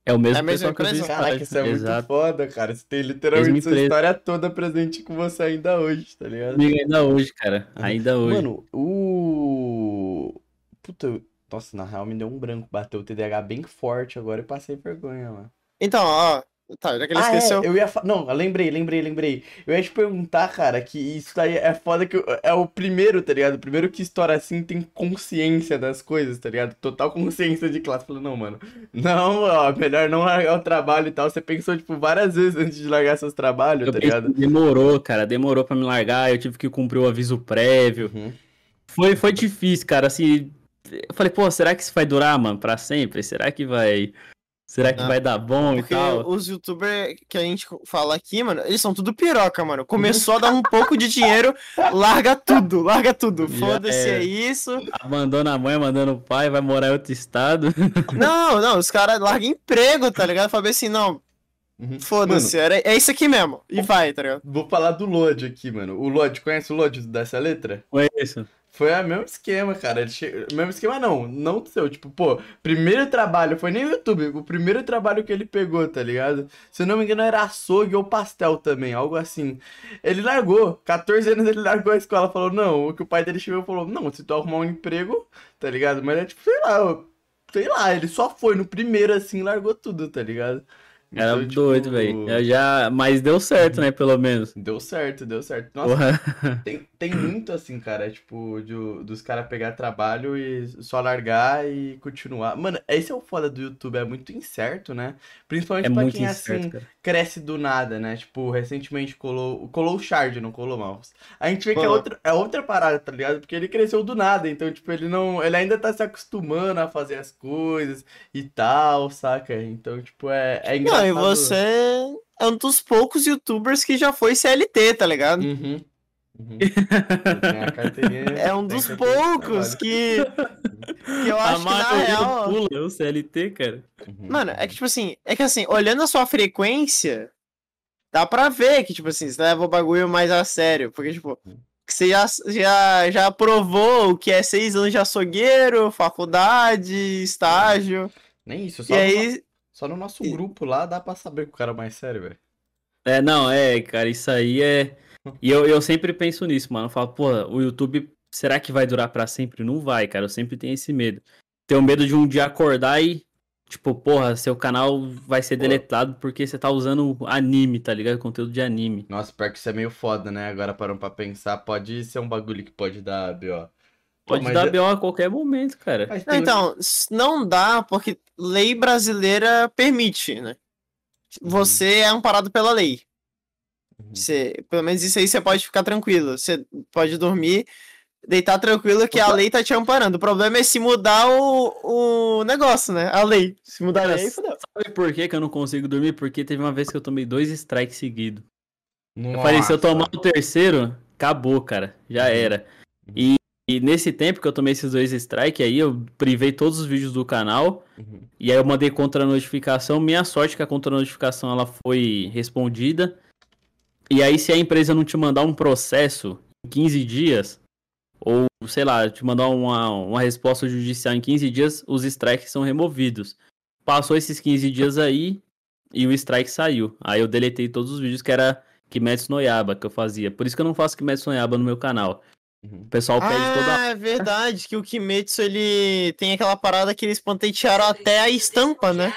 É o mesmo É a mesma pessoal que eu empresa? fiz Caraca, isso é muito Exato. foda, cara. Você tem literalmente Mesma sua empresa. história toda presente com você ainda hoje, tá ligado? Comigo ainda hoje, cara. Ainda hoje. Mano, o. Puta, eu- nossa, na real me deu um branco. Bateu o TDAH bem forte agora e passei vergonha, mano. Então, ó. Tá, já que ele Ah, esqueceu. é, eu ia fa... Não, lembrei, lembrei, lembrei. Eu ia te perguntar, cara, que isso daí é foda que eu- é o primeiro, tá ligado? O primeiro que estoura assim tem consciência das coisas, tá ligado? Total consciência de classe. Falei, não, mano, não, ó, melhor não largar o trabalho e tal. Você pensou, tipo, várias vezes antes de largar seus trabalhos, Eu tá ligado? demorou, cara. Demorou pra me largar. Eu tive que cumprir o aviso prévio. Uhum. Foi, foi difícil, cara. Assim, eu falei, pô, será que isso vai durar, mano, pra sempre? Será que vai. Será que Não. vai dar bom Porque e tal? os youtubers que a gente fala aqui, mano, eles são tudo piroca, mano. Começou a dar um pouco de dinheiro, larga tudo, larga tudo. Foda-se, era. é isso. Abandona a mãe, mandando o pai, vai morar em outro estado. Não, não, os caras largam emprego, tá ligado? Fala assim, não, Uhum. foda-se, era- é isso aqui mesmo. E vai, tá ligado? Vou falar do Lodge aqui, mano. O Lodge, conhece o Lodge dessa letra? Isso. Foi o mesmo esquema, cara. Che... Mesmo esquema não, não do seu. Tipo, pô, primeiro trabalho, foi nem o YouTube, o primeiro trabalho que ele pegou, tá ligado? Se eu não me engano, era açougue ou pastel também, algo assim. Ele largou, 14 anos ele largou a escola, falou, não, o que o pai dele chegou falou, não, se tu arrumar um emprego, tá ligado? Mas é tipo, sei lá, sei lá, ele só foi no primeiro assim, largou tudo, tá ligado? Era Então, tipo, doido, velho. Eu já... Mas deu certo, né, pelo menos. Deu certo, deu certo. Nossa, tem, tem muito assim, cara, tipo, de- dos caras pegar trabalho e só largar e continuar. Mano, esse é o foda do YouTube, é muito incerto, né? Principalmente É pra quem incerto, assim cara. cresce do nada, né? Tipo, recentemente colou, colou o Shard, não colou Mouse. A gente vê que é outra, é outra parada, tá ligado? Porque ele cresceu do nada, então, tipo, ele não, ele ainda tá se acostumando a fazer as coisas e tal, saca? Então, tipo, é, é Não, engraçado. e você é um dos poucos youtubers que já foi CLT, tá ligado? Uhum. Uhum. A É um dos a poucos que, que eu A acho que na real. pula é o CLT, cara. Uhum. Mano, é que tipo assim, é que assim, olhando a sua frequência, dá pra ver que, tipo assim, você leva o bagulho mais a sério. Porque, tipo, que você já, já, já provou o que é seis anos de açougueiro, faculdade, estágio. Nem isso, só, E aí. Só no nosso e- grupo lá dá pra saber que o cara é mais sério, velho. É, não, é, cara, isso aí é. E eu, eu sempre penso nisso, mano. Eu falo, pô, o YouTube, será que vai durar pra sempre? Não vai, cara. Eu sempre tenho esse medo. Tenho medo de um dia acordar e, tipo, porra, seu canal vai ser deletado porque você tá usando anime, tá ligado? Conteúdo de anime. Nossa, pior que isso é meio foda, né? Agora parando pra pensar, pode ser um bagulho que pode dar B.O. Pode mas dar é- BO a qualquer momento, cara. Não, então, não dá porque lei brasileira permite, né? Você é amparado pela lei. Uhum. Você, pelo menos isso aí você pode ficar tranquilo. Você pode dormir, deitar tranquilo que a Opa. lei tá te amparando. O problema é se mudar o, o negócio, né? A lei. Se mudar a lei, fodeu. Sabe por que, que eu não consigo dormir? Porque teve uma vez que eu tomei dois strikes seguidos. Eu falei, se eu tomar o terceiro, acabou, cara. Já Uhum. era. E, e nesse tempo que eu tomei esses dois strikes aí, eu privei todos os vídeos do canal. Uhum. E aí eu mandei contra-notificação. Minha sorte que a contra-notificação ela foi respondida. E aí, se a empresa não te mandar um processo em 15 dias, ou sei lá, te mandar uma, uma resposta judicial em 15 dias, os strikes são removidos. Passou esses 15 dias aí e o strike saiu. Aí eu deletei todos os vídeos que era Kimetsu no Yaba que eu fazia. Por isso que eu não faço Kimetsu no Yaba no meu canal. Uhum. O pessoal pede toda Ah, é verdade, que o Kimetsu, ele tem aquela parada que eles patentearam até a estampa, né?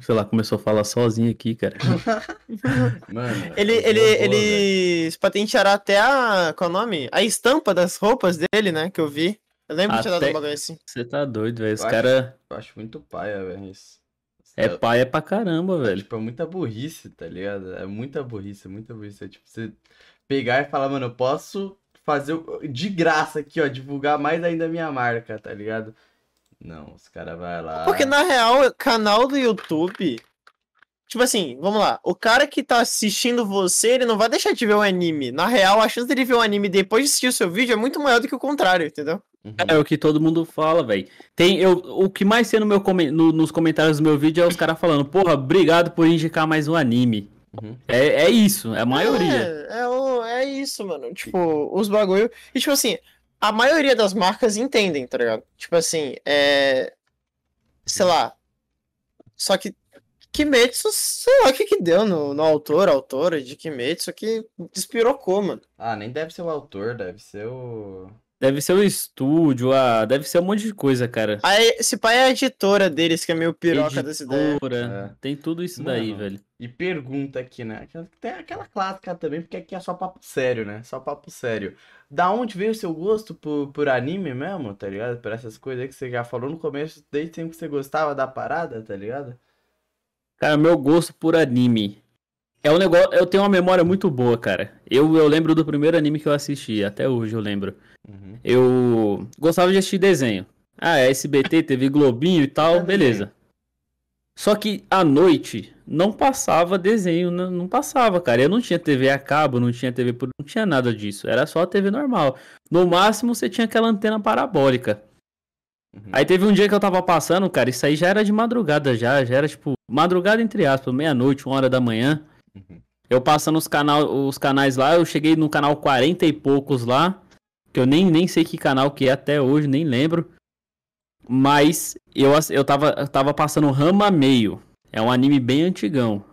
Sei lá, começou a falar sozinho aqui, cara. Mano, Ele, é ele, boa, eles patentearam até a. Qual é o nome? A estampa das roupas dele, né? Que eu vi. Eu lembro que tinha dado Até- um bagulho assim. Você tá doido, velho. Acho- caras Eu acho muito paia, velho. Isso. é pai é pra caramba, É, velho. tipo, é muita burrice, tá ligado? É muita burrice, é muita burrice. É tipo, você pegar e falar, mano, eu posso fazer de graça aqui, ó, divulgar mais ainda a minha marca, tá ligado? Não, os caras vai lá. Porque na real, canal do YouTube. Tipo assim, vamos lá. O cara que tá assistindo você, ele não vai deixar de ver o anime. Na real, a chance dele ver o anime depois de assistir o seu vídeo é muito maior do que o contrário, entendeu? Uhum. É o que todo mundo fala, velho. Tem eu, o que mais tem no meu no- nos comentários do meu vídeo é os caras falando, porra, obrigado por indicar mais um anime. Uhum. É, é isso, é a maioria. É, é, o- é isso, mano. Tipo, os bagulho. E tipo assim, a maioria das marcas entendem, tá ligado? Tipo assim, é. Sei lá. Só que Kimetsu, sei lá o que que deu no, no autor, autora de Kimetsu, que despirocou, mano. Ah, nem deve ser o autor, deve ser o. Deve ser o estúdio, ah, deve ser um monte de coisa, cara. Aí, esse pai é a editora deles, que é meio piroca dessa ideia. É. Tem tudo isso daí, Mano. velho. E pergunta aqui, né? Tem aquela clássica também, porque aqui é só papo sério, né? Só papo sério. Da onde veio o seu gosto por, por anime mesmo, tá ligado? Por essas coisas aí que você já falou no começo, desde sempre que você gostava da parada, tá ligado? Cara, meu gosto por anime. É um negócio. Eu tenho uma memória muito boa, cara. Eu, eu lembro do primeiro anime que eu assisti, até hoje eu lembro. Uhum. Eu gostava de assistir desenho. Ah, é SBT, TV Globinho e tal, É beleza. Só que à noite não passava desenho, não, não passava, cara. Eu não tinha TV a cabo, não tinha TV por. Não tinha nada disso. Era só a TV normal. No máximo você tinha aquela antena parabólica. Uhum. Aí teve um dia que eu tava passando, cara, isso aí já era de madrugada já, já era tipo, madrugada entre aspas, meia-noite, uma hora da manhã. Uhum. Eu passando os, canal, os canais lá, eu cheguei no canal 40 e poucos lá, que eu nem, nem sei que canal que é até hoje, nem lembro. Mas eu, eu, tava, eu tava passando Rama Meio. É um anime bem antigão.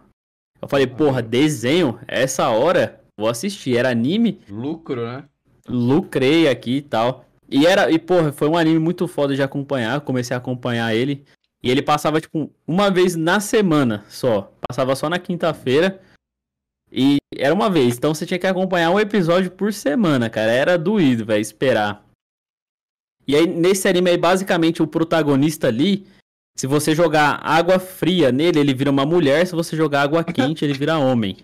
Eu falei, porra, desenho? Essa hora? Vou assistir. Era anime? Lucro, né? lucrei aqui e tal. E era, e porra, foi um anime muito foda de acompanhar, comecei a acompanhar ele. E ele passava, tipo, uma vez na semana só. Passava só na quinta-feira. E era uma vez, então você tinha que acompanhar um episódio por semana, cara. Era doído, velho, esperar. E aí, nesse anime aí, basicamente, o protagonista ali, se você jogar água fria nele, ele vira uma mulher. Se você jogar água quente, ele vira homem.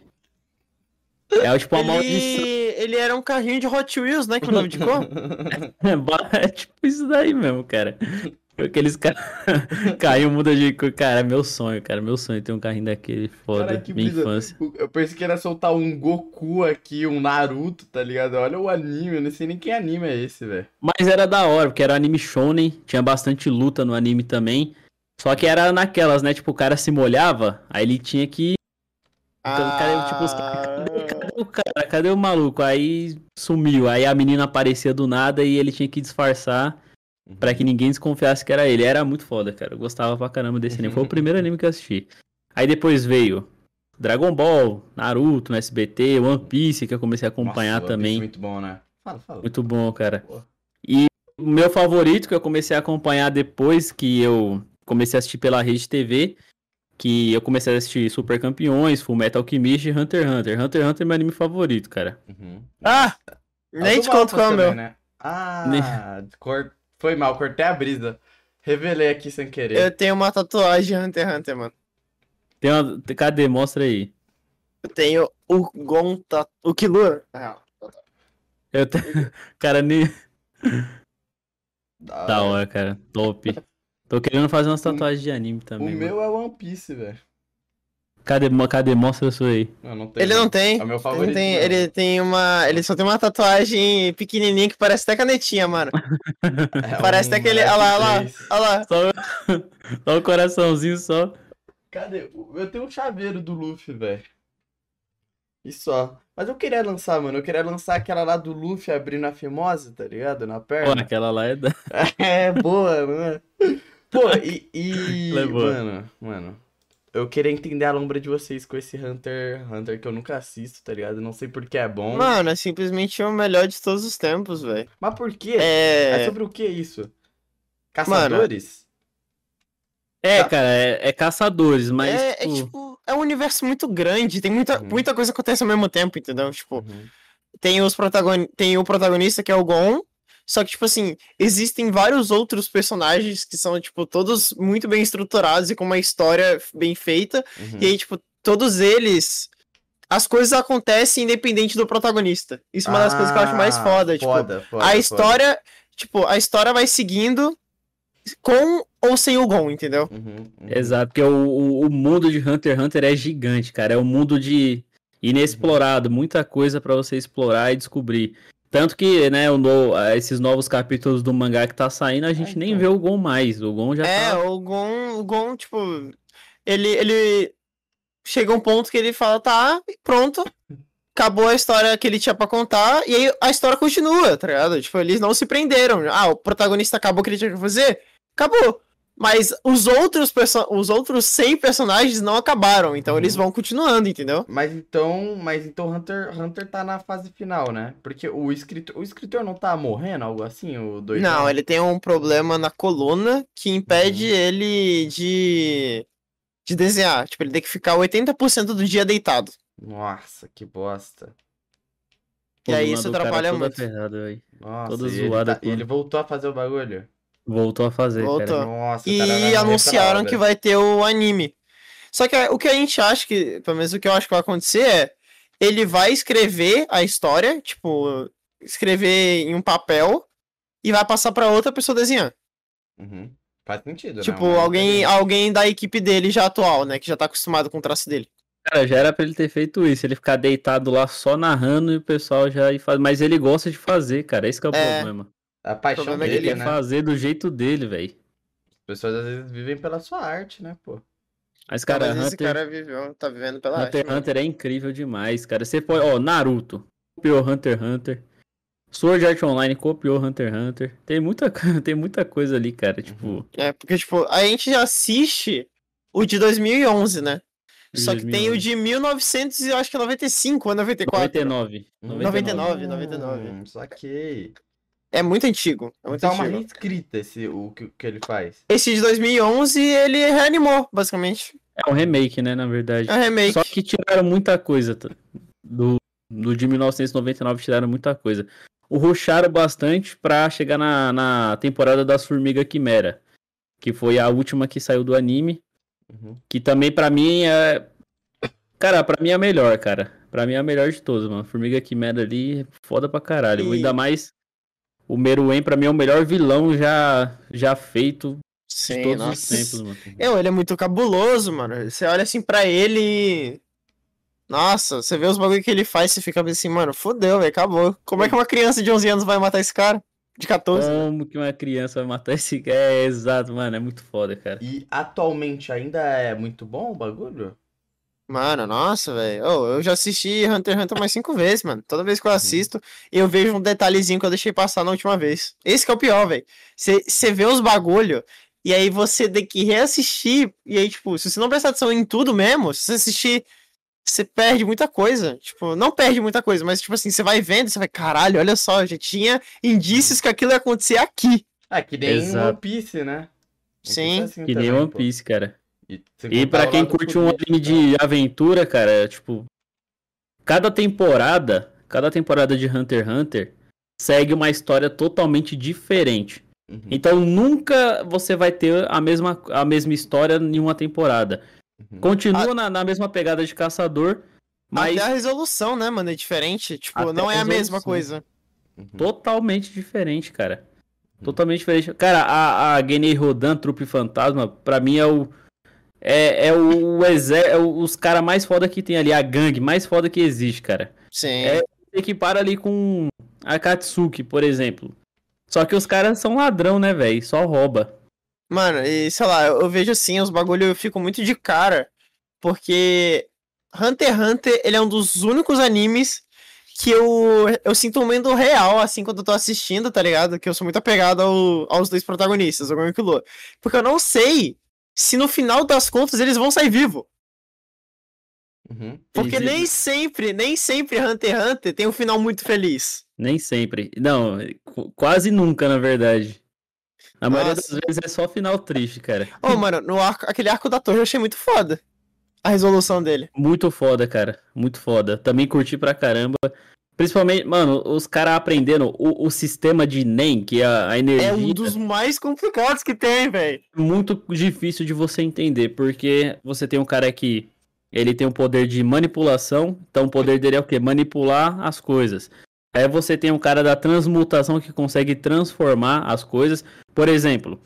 É tipo uma Ele, maldição. ele era um carrinho de Hot Wheels, né? Que o nome de cor? É, é tipo isso daí mesmo, cara. Aqueles caras. Carrinho muda de cor. Cara, é meu sonho, cara. Meu sonho é ter um carrinho daquele foda. Cara, minha brisa. infância. Eu pensei que era soltar um Goku aqui, um Naruto, tá ligado? Olha o anime, eu não sei nem que anime é esse, velho. Mas era da hora, porque era anime shonen. Tinha bastante luta no anime também. Só que era naquelas, né? Tipo, o cara se molhava, aí ele tinha que. Então, cara, tipo, os Ah, Cadê o cara? Cadê o maluco? Aí sumiu. Aí a menina aparecia do nada e ele tinha que disfarçar pra que ninguém desconfiasse que era ele. Era muito foda, cara. Eu gostava pra caramba desse anime. Foi o primeiro anime que eu assisti. Aí depois veio Dragon Ball, Naruto no SBT, One Piece, que eu comecei a acompanhar Nossa, Piece também. Muito bom, né? Fala, fala. Muito bom, cara. E o meu favorito que eu comecei a acompanhar depois que eu comecei a assistir pela Rede TV, que eu comecei a assistir Super Campeões, Full Metal Alchemist e Hunter x Hunter. Hunter x Hunter é meu anime favorito, cara. Uhum. Ah! Nem Ah, te conto qual é o meu. né? Ah, cor... foi mal, cortei a brisa. Revelei aqui sem querer. Eu tenho uma tatuagem de Hunter x Hunter, mano. Tem uma... Cadê? Mostra aí. Eu tenho o Gonta... O Killua. Ah, Eu te... Cara, nem... Da Da hora. cara. Top. Tô querendo fazer umas tatuagens de anime O também, mano. meu é One Piece, velho. Cadê? Cadê? Mostra isso aí. Não, não tem. Ele não tem. É o meu Ele, favorito. tem, mesmo. ele tem uma. Ele só tem uma tatuagem pequenininha que parece até canetinha, mano. É parece um até aquele. Olha lá, olha lá. F3. Olha lá. Só, só o coraçãozinho só. Cadê? Eu tenho um chaveiro do Luffy, velho. E só. Mas eu queria lançar, mano. Eu queria lançar aquela lá do Luffy abrindo a fimose, tá ligado? Na Pô, perna. aquela lá é da... É, boa, não é? Pô, e. e é mano, mano. Eu queria entender a lombra de vocês com esse Hunter Hunter que eu nunca assisto, tá ligado? Não sei por que é bom. Mano, é simplesmente o melhor de todos os tempos, velho. Mas por quê? É É. sobre o que isso? Caçadores? É, Tá. cara, é, é caçadores, mas, é, é, tipo, tipo, é um universo muito grande, tem muita, Uhum. muita coisa acontece ao mesmo tempo, entendeu? Tipo, Uhum. tem, os protagoni tem o protagonista que é o Gon, só que, tipo assim, existem vários outros personagens que são, tipo, todos muito bem estruturados e com uma história bem feita, Uhum. e aí, tipo, todos eles. As coisas acontecem independente do protagonista. Isso é uma das coisas que eu acho mais Ah, foda, tipo, foda, foda, a foda. história, tipo, a história vai seguindo com ou sem o Gon, entendeu? Uhum, uhum. exato, porque o, o, o mundo de Hunter x Hunter é gigante, cara, é um mundo de inexplorado, muita coisa pra você explorar e descobrir. Tanto que, né, no- esses novos capítulos do mangá que tá saindo, a gente nem então. vê o Gon mais, o Gon já É, tá... o Gon, o Gon, tipo, ele, ele chega um ponto que ele fala, tá, pronto, acabou a história que ele tinha pra contar, e aí a história continua, tá ligado? Tipo, eles não se prenderam. Ah, o protagonista acabou o que ele tinha que fazer? Acabou. Mas os outros, os outros 100 personagens não acabaram, então Uhum. eles vão continuando, entendeu? Mas então, mas então Hunter, Hunter tá na fase final, né? Porque o escritor, o escritor não tá morrendo, algo assim, o dois. Não, ele tem um problema na coluna que impede Uhum. ele de, de desenhar. Tipo, ele tem que ficar 80% do dia deitado. Nossa, que bosta. E aí isso atrapalha muito. ferrada, véi. Nossa, Toda e ele, tá- ele voltou a fazer o bagulho. Voltou a fazer, Voltou. cara. Nossa, E pra anunciaram que vai ter o anime. Só que o que a gente acha que, pelo menos o que eu acho que vai acontecer é, ele vai escrever a história, tipo, escrever em um papel e vai passar pra outra pessoa desenhar. Uhum. Faz sentido, né? Tipo, Uma alguém, alguém da equipe dele já atual, né, que já tá acostumado com o traço dele. Cara, já era pra ele ter feito isso, ele ficar deitado lá só narrando e o pessoal já ia fazer. Mas ele gosta de fazer, cara. Esse que é o É. problema. A paixão problema é que Ele dele, né? fazer do jeito dele, velho. As pessoas às vezes vivem pela sua arte, né, pô? Mas, cara, Mas esse Hunter, cara viveu, tá vivendo pela arte, Hunter x mano. Hunter é incrível demais, cara. Você pode. Ó, Naruto copiou Hunter x Hunter. Sword Art Online copiou Hunter x Hunter. Tem muita, tem muita coisa ali, cara. Tipo, É, porque, tipo, a gente já assiste o de 2011, né? Só que tem o 2011. de 1900 e eu acho que é 95 ou 94. 99. 99, 99. Hum, saquei. É muito antigo. É muito Então é uma antigo. reescrita esse, o que, que ele faz. Esse de 2011 ele reanimou, basicamente. É um remake, né, na verdade. É um remake. Só que tiraram muita coisa tá? do, do de 1999, tiraram muita coisa. O rusharam bastante pra chegar na, na temporada das Formiga Quimera, que foi a última que saiu do anime, Uhum. que também pra mim é Cara, pra mim é a melhor, cara. Pra mim é a melhor de todas, mano. Formiga Quimera ali, é foda pra caralho. E- Ainda mais o Meruem, pra mim, é o melhor vilão já, já feito de Sim, todos nossa. os tempos, mano. Eu, ele é muito cabuloso, mano. Você olha assim pra ele e... Nossa, você vê os bagulho que ele faz, você fica assim, mano, fodeu, velho, acabou. Como é que uma criança de 11 anos vai matar esse cara? De 14? né? Como que uma criança vai matar esse cara? É, exato, mano. É muito foda, cara. E atualmente ainda é muito bom o bagulho? Mano, nossa, velho. Ô, eu já assisti Hunter x Hunter mais cinco vezes, mano. Toda vez Uhum. que eu assisto, eu vejo um detalhezinho que eu deixei passar na última vez. Esse que é o pior, velho. Você vê os bagulho, e aí você tem que reassistir, e aí, tipo, se você não prestar atenção em tudo mesmo, se você assistir, você perde muita coisa. Tipo, não perde muita coisa, mas, tipo assim, você vai vendo, você vai, caralho, olha só, já tinha indícios que aquilo ia acontecer aqui. Ah, que nem Exato. One Piece, né? Sim. assim Que nem One. Piece, cara. E, E o quem lado curte um anime de aventura, cara, tipo, cada temporada, cada temporada de Hunter x Hunter segue uma história totalmente diferente. Uhum, Então nunca você vai ter a mesma, a mesma história em uma temporada. uhum. Continua na, na mesma pegada de caçador, mas Até a resolução, né, mano, é diferente. Tipo, Até não a é a mesma resolução. coisa. Uhum. totalmente diferente, cara. Totalmente diferente. Cara, a, a Genei Rodan, Trupe Fantasma, pra mim é o. É, é o exé, é o- os caras mais foda que tem ali, a gangue mais foda que existe, cara. Sim. É- Equipara ali com a Katsuki, por exemplo. Só que os caras são ladrão, né, velho? Só rouba. Mano, e sei lá, eu, eu vejo assim, os bagulho eu fico muito de cara, porque Hunter x Hunter, ele é um dos únicos animes que eu, eu sinto um medo real, assim, quando eu tô assistindo, tá ligado? Que eu sou muito apegado ao- aos dois protagonistas, o Gon e o Killua. Porque eu não sei se no final das contas eles vão sair vivos. Uhum. Porque nem sempre, nem sempre Hunter x Hunter tem um final muito feliz. Nem sempre. Não, qu- quase nunca, na verdade. A maioria das Nossa. vezes é só final triste, cara. Ô, mano, no arco, aquele arco da torre eu achei muito foda. A resolução dele. Muito foda, cara. Muito foda. Também curti pra caramba. Principalmente, mano, os caras aprendendo o, o sistema de NEM, que é a, a energia. É um dos mais complicados que tem, velho. muito difícil de você entender, porque você tem um cara que ele tem o poder de manipulação, então o poder dele é o quê? Manipular as coisas. Aí você tem um cara da transmutação que consegue transformar as coisas. Por exemplo,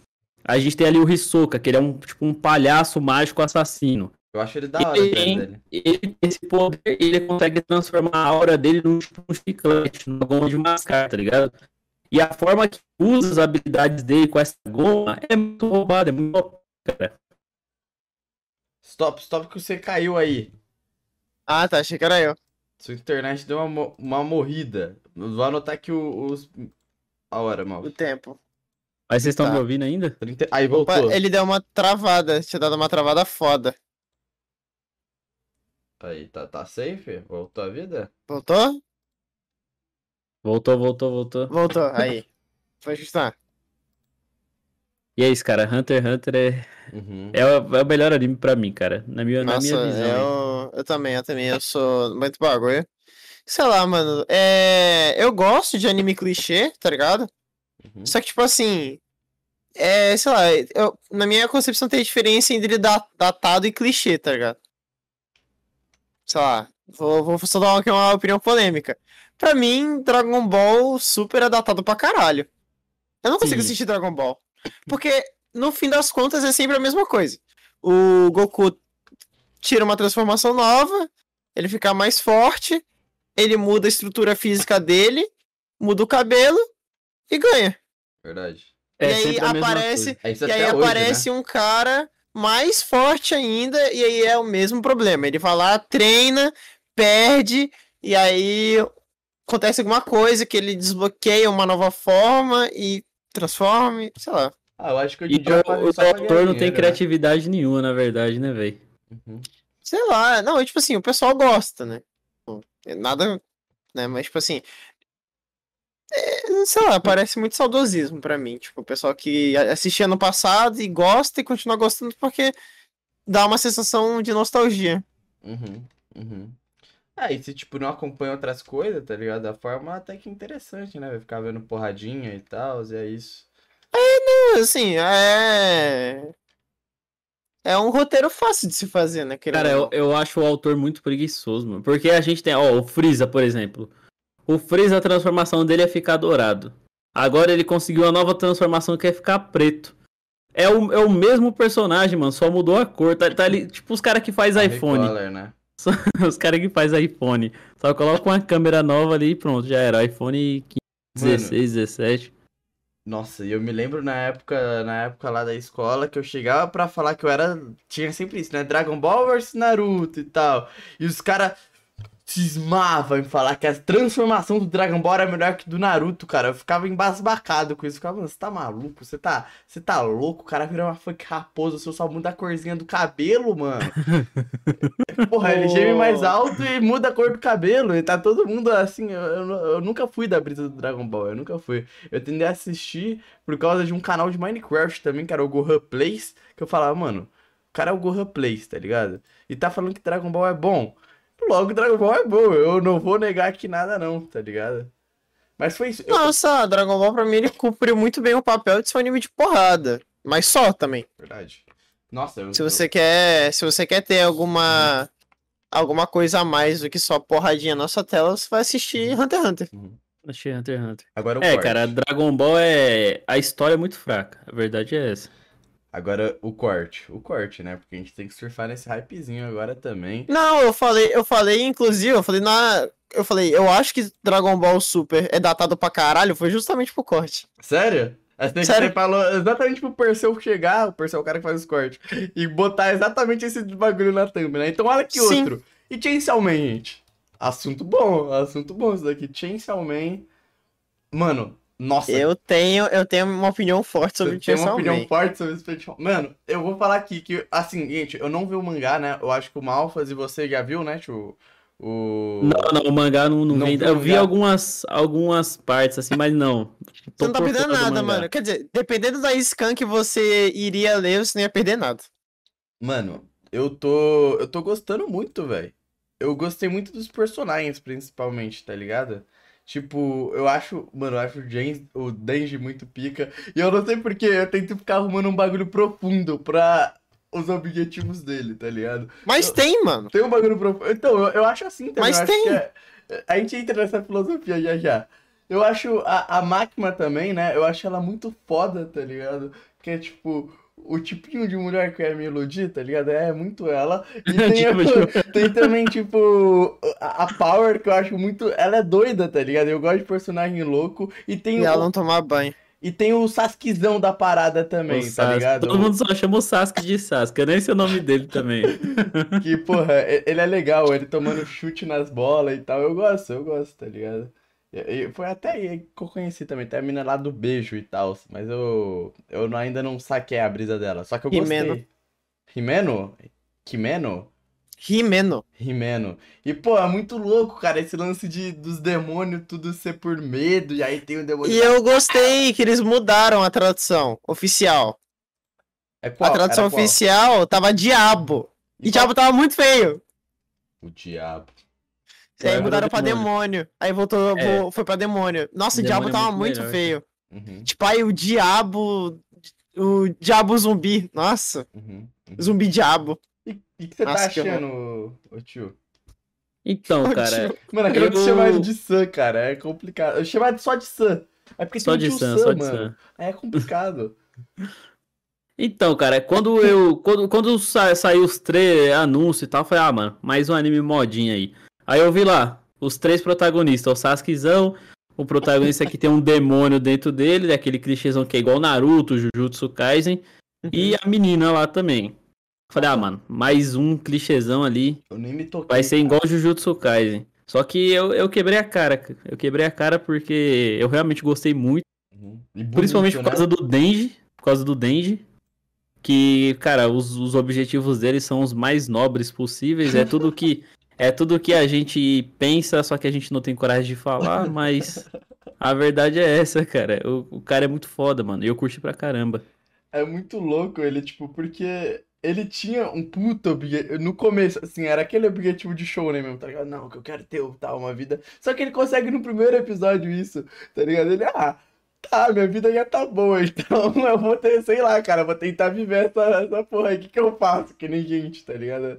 a gente tem ali o Hisoka, que ele é um tipo um palhaço mágico assassino. Eu acho ele da hora Ele tem- dele. Ele tem esse poder, ele consegue transformar a aura dele num, tipo, um chiclete, numa goma de mascar, tá ligado? E a forma que usa as habilidades dele com essa goma é muito roubada, é muito cara. Stop, stop que você caiu aí. Ah, tá, achei que era eu. Sua internet deu uma, mo- uma morrida. Vou anotar aqui o- os. A hora, mal. O tempo. Mas vocês estão Tá. me ouvindo ainda? 30... Aí Opa, voltou. ele deu uma travada, tinha dado uma travada foda. Aí, tá, tá safe? Voltou a vida? Voltou? Voltou, voltou, voltou. Voltou, aí. Pode ajustar. E é isso, cara. Hunter x Hunter é, Uhum. é, o, é o melhor anime pra mim, cara. Na minha, na Nossa, minha visão. eu, eu também, eu também, eu sou muito bagulho. Sei lá, mano, é... eu gosto de anime clichê, tá ligado? Uhum. Só que, tipo assim, é, sei lá, eu, na minha concepção tem diferença entre da- datado e clichê, tá ligado? Sei lá, vou, vou só dar aqui uma opinião polêmica. Pra mim, Dragon Ball Super é datado pra caralho. Eu não consigo Sim. assistir Dragon Ball. Porque, no fim das contas, é sempre a mesma coisa. O Goku tira uma transformação nova, ele fica mais forte, ele muda a estrutura física dele, muda o cabelo e ganha. Verdade. É e aí aparece. É isso e aí hoje, aparece um cara mais forte ainda, e aí é o mesmo problema. Ele vai lá, treina, perde, e aí acontece alguma coisa que ele desbloqueia uma nova forma e transforma, e sei lá. né? Ah, eu acho que E dia o, o pra autor não tem né? criatividade nenhuma, na verdade, né, velho? Uhum. Sei lá, não, tipo assim, o pessoal gosta, né? Pô, é Nada, né? Mas, tipo assim. É, sei lá, parece muito saudosismo pra mim. Tipo, o pessoal que assistia no passado e gosta e continua gostando porque dá uma sensação de nostalgia. Uhum, uhum. É, e se, tipo, não acompanha outras coisas, tá ligado? Da forma até que interessante, né? Vai ficar vendo porradinha e tal, e é isso. Assim, é. É um roteiro fácil de se fazer, né? Cara, eu, não. eu acho o autor muito preguiçoso, mano. Porque a gente tem, ó, o Freeza, por exemplo. O Freeza, a transformação dele é ficar dourado. Agora ele conseguiu uma nova transformação que é ficar preto. É o, é o mesmo personagem, mano, só mudou a cor. Tá, tá ali, tipo os caras que faz A iPhone. Recolor, né? Os caras que faz iPhone. Só coloca uma câmera nova ali e pronto, já era. iPhone 15, 16, 17. Nossa, e eu me lembro na época, na época lá da escola que eu chegava pra falar que eu era. Tinha sempre isso, né? Dragon Ball vs Naruto e tal. E os caras cismavam em falar que a transformação do Dragon Ball era melhor que do Naruto, cara. Eu ficava embasbacado com isso. Eu ficava, mano, você tá maluco? Você tá, você tá louco? O cara vira uma funk raposa, você só muda a corzinha do cabelo, mano. Porra, ele geme mais alto e muda a cor do cabelo. E tá todo mundo assim. Eu, eu, eu nunca fui da brisa do Dragon Ball, eu nunca fui. Eu tendei a assistir por causa de um canal de Minecraft também, que era o Gohan Plays, que eu falava, mano, o cara é o Gohan Plays, tá ligado? E tá falando que Dragon Ball é bom. Logo, Dragon Ball é bom, eu não vou negar aqui nada não, tá ligado? Mas foi isso. eu- Nossa, Dragon Ball pra mim ele cumpriu muito bem o papel de ser um anime de porrada. Mas só também. Verdade. Nossa, eu... Se você quer, se você quer ter alguma alguma coisa a mais do que só porradinha na sua tela, você vai assistir Hunter x Hunter. Achei Hunter x Hunter. Agora o É, corte. cara, Dragon Ball é. A história é muito fraca. A verdade é essa. Agora o corte. O corte, né? Porque a gente tem que surfar nesse hypezinho agora também. Não, eu falei, eu falei inclusive, eu falei na eu falei, eu acho que Dragon Ball Super é datado pra caralho, foi justamente pro corte. Sério? Que Sério? você falou exatamente pro Perseu chegar, o Perseu é o cara que faz os cortes, e botar exatamente esse bagulho na thumb, né? Então olha que Sim. outro. E Chainsaw Man, gente. Assunto bom, assunto bom isso daqui. Chainsaw Man. Mano, nossa. Eu tenho, eu tenho uma opinião forte sobre eu o tenho uma Chainsaw opinião Man. forte sobre esse Chainsaw Mano, eu vou falar aqui que, assim, gente, eu não vi o mangá, né? Eu acho que o Malfas e você já viu, né, tio? O... Não, não, o mangá não, não, Não vem. o Eu vi algumas, algumas partes assim, mas não. Você não tá perdendo nada, mano. Quer dizer, dependendo da scan que você iria ler, você não ia perder nada. Mano, eu tô. Eu tô gostando muito, velho. Eu gostei muito dos personagens, principalmente, tá ligado? Tipo, eu acho. Mano, eu acho o, James, o Denji muito pica. E eu não sei porquê, eu tento ficar arrumando um bagulho profundo pra os objetivos dele, tá ligado? Mas Eu- tem, mano. Tem um bagulho profundo. Então, eu, eu acho assim também. Mas tem. que é- A gente entra nessa filosofia já já. Eu acho a, a máquina também, né? Eu acho ela muito foda, tá ligado? Que é tipo. O tipinho de mulher que é a Melody, tá ligado? É muito ela. E tem, Tipo, tem também, tipo, a, a Power, que eu acho muito. Ela é doida, tá ligado? Eu gosto de personagem louco. E tem, E o, ela não tomar banho. e tem o Sasukezão da parada também, O tá Sasuke. ligado? Todo mundo só chama o Sasuke de Sasuke. Eu nem sei o nome dele também. Que, porra, ele é legal, ele tomando chute nas bolas e tal. Eu gosto, eu gosto, tá ligado? E- e Foi até aí que eu conheci também. Tem a mina lá do beijo e tal. Mas eu, eu ainda não saquei a brisa dela. Só que eu Himeno. gostei. Rimeno? Kimeno? Rimeno. Rimeno. E, pô, é muito louco, cara, esse lance de, dos demônios tudo ser por medo. E aí tem o demônio. E eu gostei que eles mudaram a tradução oficial. É qual? a tradução oficial tava diabo. E qual? diabo tava muito feio. O diabo. E aí Agora mudaram é pra demônio. demônio. Aí voltou, É. foi pra demônio. Nossa, o Demônio diabo é tava muito muito melhor. feio. Uhum, Tipo, aí o diabo. O diabo zumbi. Nossa, uhum, uhum. zumbi diabo. E o que você tá achando, ô tio? Então, Ô, cara, tio. Mano, eu quero Eu- chamar ele de Sam, cara. É complicado. Eu chamar só de Sam. É porque só de o tio Sam, Sam, só de mano. Sam. Aí é complicado. Então, cara, quando eu. Quando, quando sa saiu os três anúncios e tal, eu falei, ah, mano, mais um anime modinho aí. Aí eu vi lá, os três protagonistas, o Sasukezão, o protagonista que tem um demônio dentro dele, daquele clichêzão que é igual Naruto, Jujutsu Kaisen, e a menina lá também. Falei, ah, mano, mais um clichêzão ali, Eu nem me toquei. vai ser igual Jujutsu Kaisen. Só que eu, eu quebrei a cara, cara. eu quebrei a cara porque eu realmente gostei muito. Uhum. E Principalmente bonito, por causa né? do Denji. Por causa do Denji. Que, cara, os, os objetivos dele são os mais nobres possíveis. É tudo que. É tudo que a gente pensa, só que a gente não tem coragem de falar, mas a verdade é essa, cara. O, o cara é muito foda, mano. E eu curti pra caramba. É muito louco ele, tipo, porque ele tinha um puta objetivo. No começo, assim, era aquele objetivo de show, né, mesmo, tá ligado? Não, que eu quero ter tal, uma vida. Só que ele consegue no primeiro episódio isso, tá ligado? Ele, ah, tá, minha vida já tá boa, então eu vou ter, sei lá, cara, vou tentar viver essa, essa porra aí. O que que eu faço? Que nem gente, tá ligado?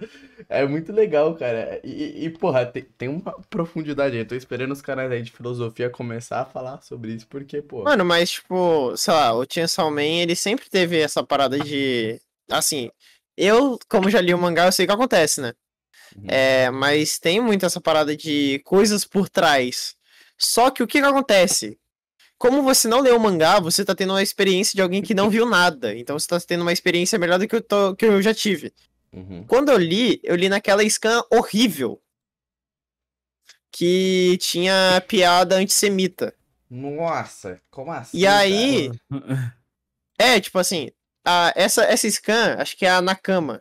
É muito legal, cara. E, e, porra, tem, tem uma profundidade aí. Eu tô esperando os canais aí de filosofia começar a falar sobre isso, porque, pô. Mano, mas, tipo, sei lá, o Chainsaw Man, ele sempre teve essa parada de. Assim, eu, como já li o mangá, eu sei o que acontece, né? Uhum. É, mas tem muito essa parada de coisas por trás. Só que o que que acontece? Como você não leu o mangá, você tá tendo uma experiência de alguém que não viu nada. Então você tá tendo uma experiência melhor do que eu, tô, que eu já tive. Uhum. Quando eu li, eu li naquela scan horrível. Que tinha piada antissemita. Nossa, como assim? E aí, cara? é, tipo assim, a, essa, essa scan, acho que é a Nakama.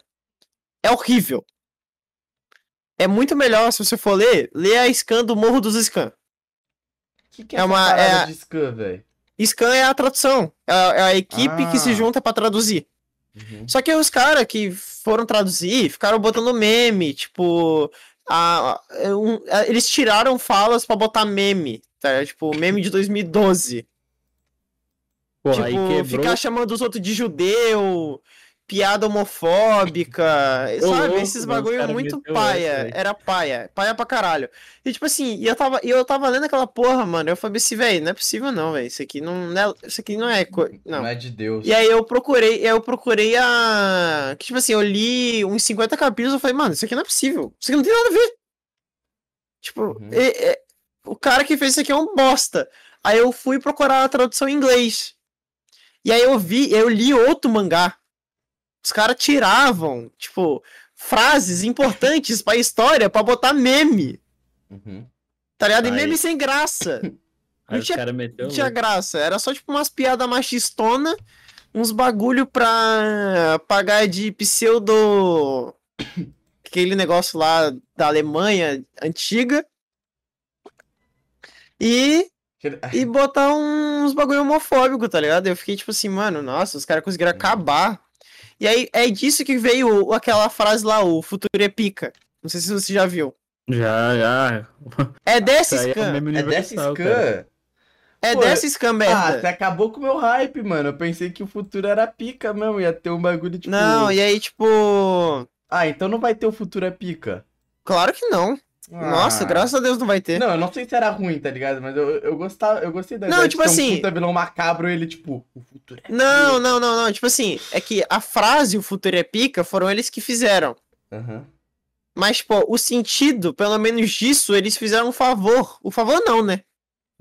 É horrível. É muito melhor, se você for ler, ler a scan do Morro dos Scan. Que, que é, é uma- é de scan, velho? Scan é a tradução. É a, é a equipe que se Ah. junta pra traduzir. Uhum. Só que os caras que foram traduzir ficaram botando meme, tipo. A, a- um- a- eles tiraram falas pra botar meme, tá? Tipo, meme de 2012. Porra, aí tipo, quebrou. ficar chamando os outros de judeu, piada homofóbica, sabe? louco, Esses bagulho muito paia. essa, era paia. Paia pra caralho. E tipo assim, e eu tava, e eu tava lendo aquela porra, mano. Eu falei assim, velho, não é possível não, velho. Isso aqui não, não é, isso aqui não é. co- Não. Não é de Deus. E aí eu procurei, aí eu procurei a. Que, tipo assim, eu li uns 50 capítulos eu falei, mano, isso aqui não é possível. Isso aqui não tem nada a ver. Tipo, Uhum. o cara que fez isso aqui é um bosta. Aí eu fui procurar a tradução em inglês. E aí eu vi, eu li outro mangá. Os caras tiravam, tipo, frases importantes pra história pra botar meme. Uhum. Tá ligado? E Aí. meme sem graça. Aí não os tinha- cara meteu. Não tinha graça. Era só tipo umas piadas machistona, uns bagulho pra pagar de pseudo. Aquele negócio lá da Alemanha antiga. E, e botar uns bagulho homofóbico, tá ligado? Eu fiquei tipo assim, mano, nossa, os caras conseguiram acabar. E aí é disso que veio aquela frase lá, o futuro é pica. Não sei se você já viu. Já, já. É dessa é scan. meme É dessa cara. scan? É Pô, dessa scan, Ah, você acabou com o meu hype, mano. Eu pensei que o futuro era pica mesmo. Ia ter um bagulho tipo. Não, e aí, tipo. Ah, então não vai ter o futuro é pica. Claro que não. Nossa, Ah. graças a Deus não vai ter. Não, eu não sei se era ruim, tá ligado? Mas eu, eu, gostava, eu gostei da Não, ideia de tipo ter assim- um puta vilão macabro ele, tipo, o futuro é Não, pica. não, não, não. Tipo assim, é que a frase o futuro é pica foram eles que fizeram. Aham. Mas, pô, o sentido, pelo menos disso, eles fizeram um favor. O favor não, né?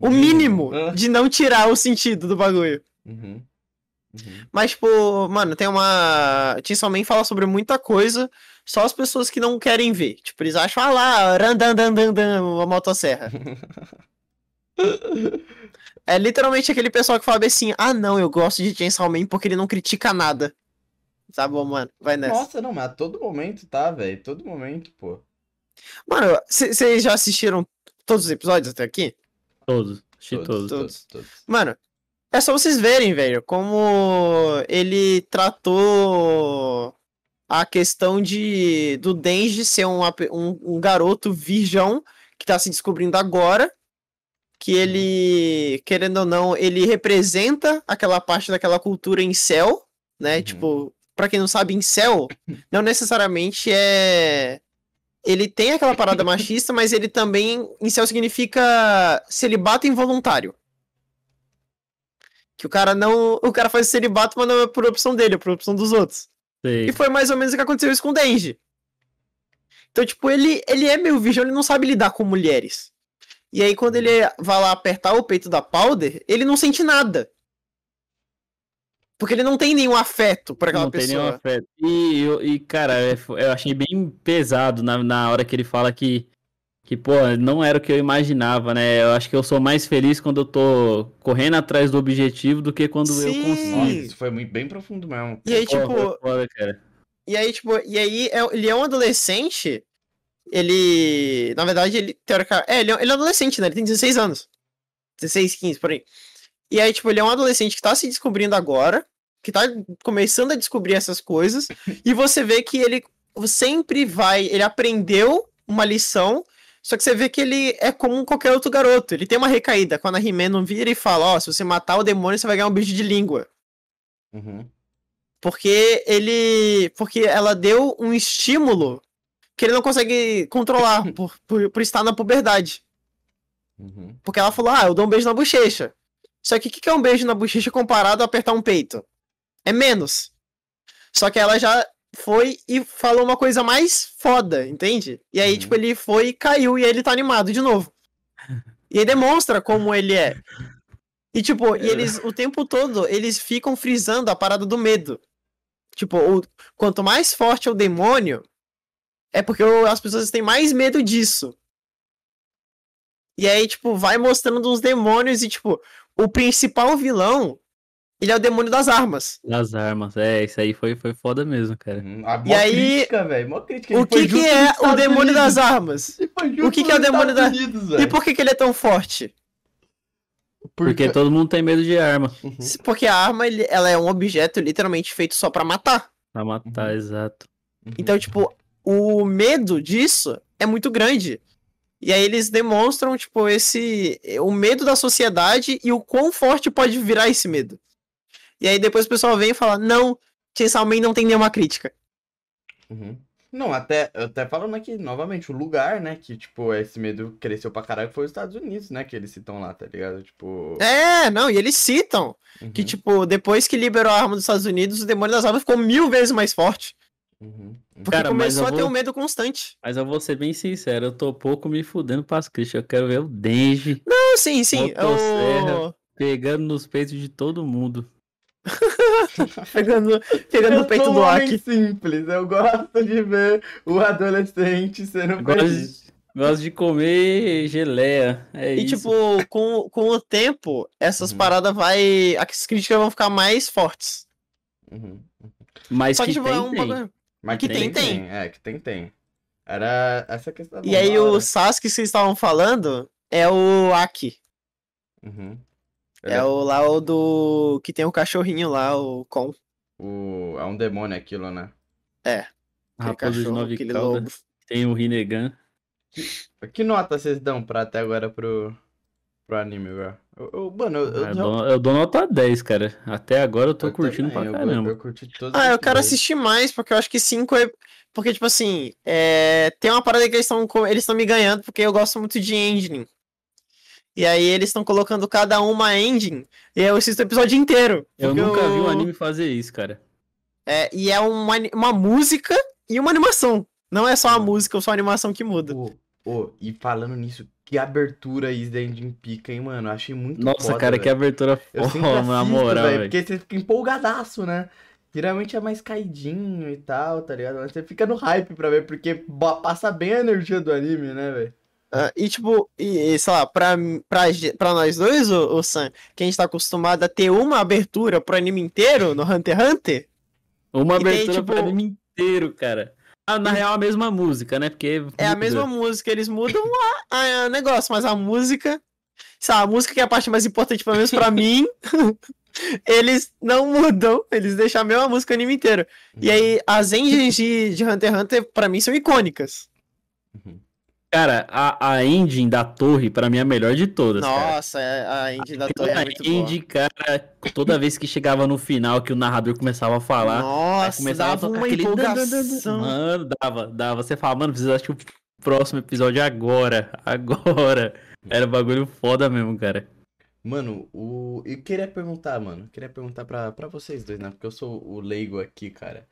O mínimo Ah. de não tirar o sentido do bagulho. Uhum. Uhum. Mas, pô, mano, tem uma. Chainsaw Man fala sobre muita coisa, só as pessoas que não querem ver. Tipo, eles acham, ah lá, randandandandan, a motosserra. É literalmente aquele pessoal que fala assim: ah, não, eu gosto de Chainsaw Man porque ele não critica nada. Tá bom, mano, vai nessa. Nossa, não, mas a todo momento tá, velho. Todo momento, pô. Mano, vocês já assistiram todos os episódios até aqui? Todos. Assisti todos. todos, todos. todos. Mano, é só vocês verem, velho, como ele tratou a questão de do Denji ser um, um, um garoto virgão que tá se descobrindo agora. Que ele, querendo ou não, ele representa aquela parte daquela cultura em céu, né? Uhum. Tipo, pra quem não sabe, em céu não necessariamente é. Ele tem aquela parada machista, mas ele também. Em céu significa celibato involuntário. Que o cara não. O cara faz celibato, mas não é por opção dele, é por opção dos outros. Sei. E foi mais ou menos o que aconteceu isso com o Denji. Então, tipo, ele, ele é meio virgão, ele não sabe lidar com mulheres. E aí, quando ele vai lá apertar o peito da Powder, ele não sente nada. Porque ele não tem nenhum afeto por aquela não tem nenhum pessoa. afeto. E, e cara, é eu achei bem pesado na, na hora que ele fala que, que, pô, não era o que eu imaginava, né? Eu acho que eu sou mais feliz quando eu tô correndo atrás do objetivo do que quando eu Sim. consigo. Nossa, isso foi muito, bem profundo mesmo. E aí, Pô, tipo, foda, cara. E aí, tipo, e aí é- ele é um adolescente. Ele. Na verdade, ele. Teórica, é, ele é, ele é um adolescente, né? Ele tem 16 anos. 16, 15, por aí. E aí, tipo, ele é um adolescente que tá se descobrindo agora. Que tá começando a descobrir essas coisas. e você vê que ele sempre vai. Ele aprendeu uma lição. Só que você vê que ele é como qualquer outro garoto. Ele tem uma recaída. Quando a He-Man não vira e fala: Ó, se você matar o demônio, você vai ganhar um beijo de língua. Uhum. Porque ele. Porque ela deu um estímulo que ele não consegue controlar por, por, por estar na puberdade. Uhum. Porque ela falou, ah, eu dou um beijo na bochecha. Só que o que, que é um beijo na bochecha comparado a apertar um peito? É menos. Só que ela já foi e falou uma coisa mais foda, entende? E aí, Uhum. tipo, ele foi e caiu e aí ele tá animado de novo. E aí demonstra como ele é. E, tipo, e eles, o tempo todo, eles ficam frisando a parada do medo. Tipo, o, quanto mais forte é o demônio, é porque as pessoas têm mais medo disso. E aí, tipo, vai mostrando uns demônios e, tipo, o principal vilão, ele é o demônio das armas. Das armas. É, isso aí foi, foi foda mesmo, cara. A E mó aí, crítica, velho. Mó crítica. O Ele foi que que é o demônio Unidos. das armas? O que que é o demônio Estados da- Unidos, E por que que ele é tão forte? Porque todo mundo tem medo de arma. Uhum. Porque a arma, ele- ela é um objeto literalmente feito só pra matar. Pra matar, Uhum. exato. Uhum. Então, tipo, o medo disso é muito grande. E aí eles demonstram, tipo, esse. O medo da sociedade e o quão forte pode virar esse medo. E aí depois o pessoal vem e fala: não, Chainsaw Man não tem nenhuma crítica. Uhum. Não, até, até falando aqui, novamente, o lugar, né, que, tipo, esse medo cresceu pra caralho foi os Estados Unidos, né, que eles citam lá, tá ligado? Tipo... É, não, e eles citam que, uhum, tipo, depois que liberou a arma dos Estados Unidos, o demônio das armas ficou mil vezes mais forte. uhum. Porque Cara, mas começou eu a ter vou- um medo constante. Mas eu vou ser bem sincero, eu tô pouco me fudendo pras críticas. Eu quero ver o Denji Não, sim, sim. O- pegando nos peitos de todo mundo. Pegando, pegando Eu no peito sou do Aki. simples, eu gosto de ver o adolescente sendo feliz. de, gosto de comer geleia. É E, isso. tipo, com, com o tempo, essas Uhum. paradas vai. As críticas vão ficar mais fortes. Uhum. Mas Só que, que, tipo, tem, é um tem. bagulho. Mas Que tem, tem. É, que tem, tem. Era essa questão. E aí da o hora. Sasuke que vocês estavam falando é o Aki. Uhum. É o lá o do. Que tem o cachorrinho lá, o Kon. o... É um demônio aquilo, né? Aquele Raposa de nove aquele lobo. Tem o Rinnegan. Que nota vocês dão pra até agora pro, pro anime, velho? Eu, eu- mano, eu, eu, Eu, dou, eu dou nota 10, cara. Até agora eu tô eu curtindo também, pra caramba. Eu, curti todos Ah, eu quero assistir mais, porque eu acho que 5 é. Porque, tipo assim, é... tem uma parada que eles estão eles estão me ganhando, porque eu gosto muito de engine. E aí eles estão colocando cada um uma engine, e eu assisto o episódio inteiro. Eu nunca vi eu- um anime fazer isso, cara. É, e é uma, uma música e uma animação. Não é só a música ou só a animação que muda. Ô, ô, e falando nisso, que abertura isso da Engine pica, hein, mano? Eu achei muito Nossa, foda, cara, que velho. abertura foda, na moral, velho, porque você fica empolgadaço, né? Geralmente é mais caidinho e tal, tá ligado? Mas você fica no hype pra ver, porque passa bem a energia do anime, né, velho? Ah, e tipo, e, sei lá, pra, pra, pra nós dois, o, o Sam, que a gente tá acostumado a ter uma abertura pro anime inteiro no Hunter x Hunter, Uma E tem, abertura tipo- pro anime inteiro, cara. Ah, na real, a mesma música, né? Porque. é a mesma música, eles mudam a negócio, mas a música, sei lá, a música que é a parte mais importante, pelo menos pra mim, eles não mudam, eles deixam a mesma música o anime inteiro. E aí, as engines de, de Hunter x Hunter, pra mim, são icônicas. Cara, a, a engine da torre, pra mim, é a melhor de todas, cara. Nossa, é- a engine da torre é A muito boa. engine, cara, toda vez que chegava no final, que o narrador começava a falar, Nossa, começava a dava tocar uma aquele... empolgação. Mano, dava, dava. Você fala, mano, precisa assistir o próximo episódio agora, agora. Era bagulho foda mesmo, cara. Mano, o... eu queria perguntar, mano. Queria perguntar pra, pra vocês dois, né? Porque eu sou o leigo aqui, cara.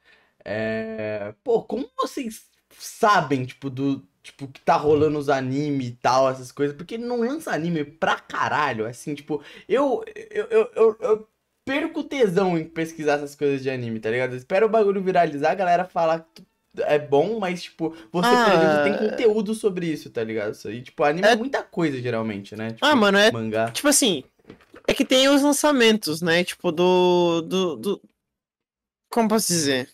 É... Pô, como vocês sabem, tipo, do. Tipo, que tá rolando os anime e tal, essas coisas? Porque não lança anime pra caralho, assim, tipo, eu. Eu, eu, eu, eu perco tesão em pesquisar essas coisas de anime, tá ligado? Eu espero o bagulho viralizar, a galera fala que é bom, mas, tipo, você, por exemplo, Ah. tem conteúdo sobre isso, tá ligado? Isso aí, tipo, anime é, É- muita coisa, geralmente, né? Tipo, Ah, mano, é mangá. tipo assim. É que tem os lançamentos, né? Tipo, do. do, do... Como posso dizer?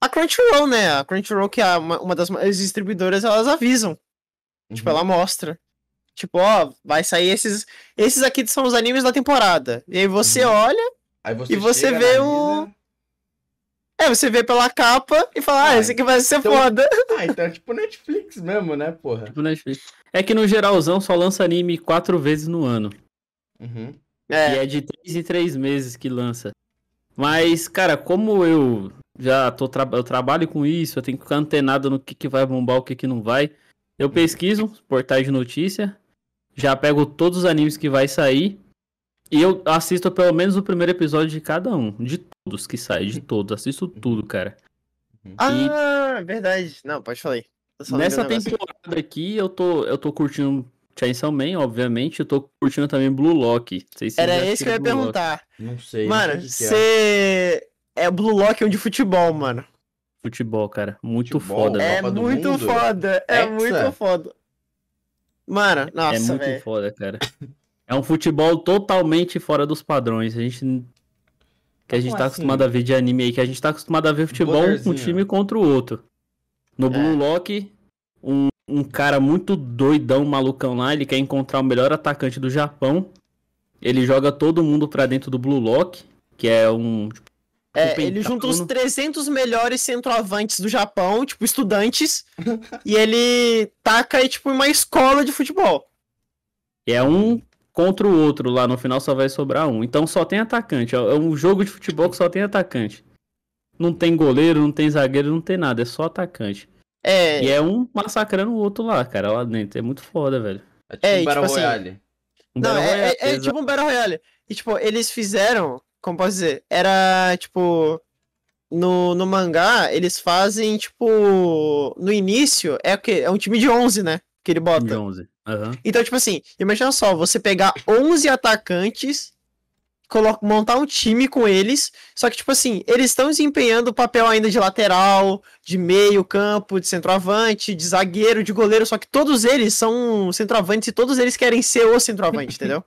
A Crunchyroll, né? A Crunchyroll, que é uma, uma das maiores distribuidoras, elas avisam. Tipo, Uhum. ela mostra. Tipo, ó, vai sair esses. Esses aqui são os animes da temporada. E aí você Uhum. olha, Aí você E você vê analisa. é, você vê pela capa e fala, ah, Ah, esse aqui vai ser então- foda. Ah, então é tipo Netflix mesmo, né, porra? Tipo Netflix. É que no geralzão só lança anime quatro vezes no ano. Uhum. E É, é de três em três meses que lança. Mas, cara, como eu já tô tra eu trabalho com isso, eu tenho que ficar antenado no que, que vai bombar, o que, que não vai. Eu pesquiso portais de notícia, já pego todos os animes que vai sair e eu assisto pelo menos o primeiro episódio de cada um, de todos que saem, de todos, assisto tudo, cara. ah, verdade. Não, pode falar aí. Nessa temporada aqui, eu tô, eu tô curtindo Chainsaw Man, obviamente, eu tô curtindo também Blue Lock. Não sei se Era esse que eu ia Blue Lock. perguntar. Não sei. Mano, não sei o que que é. você. É Blue Lock um de futebol, mano. Futebol, cara, muito Futebol? foda, É velho. É Copa muito Mundo? foda. É Hexa? muito foda. Mano, É nossa, muito velho. foda, cara. É um futebol totalmente fora dos padrões. A gente. Que a gente Como tá assim? acostumado a ver de anime aí, que a gente tá acostumado a ver futebol um time contra o outro. No Blue É. Lock, um, um cara muito doidão, malucão lá, ele quer encontrar o melhor atacante do Japão. Ele joga todo mundo pra dentro do Blue Lock, que é um. tipo, É, um ele junta os pentágono. 300 melhores centroavantes do Japão, tipo, estudantes, e ele taca aí, tipo, uma escola de futebol. É um contra o outro lá, no final só vai sobrar um. Então só tem atacante. É um jogo de futebol que só tem atacante. Não tem goleiro, não tem zagueiro, não tem nada, é só atacante. É, E é um massacrando o outro lá, cara, lá dentro. É muito foda, velho. É tipo É, um e, Battle tipo assim, Royale. Um não, Battle é, Royale, é- é exa- tipo um Battle Royale. E, tipo, eles fizeram, como posso dizer, era, tipo, no, no mangá, eles fazem, tipo, no início, é o quê? É um time de 11, né? Que ele de bota. 11. Aham. Então, tipo assim, imagina só, você pegar 11 atacantes, colo- montar um time com eles, só que, tipo assim, eles estão desempenhando o papel ainda de lateral, de meio campo, de centroavante, de zagueiro, de goleiro, só que todos eles são centroavantes e todos eles querem ser o centroavante, entendeu?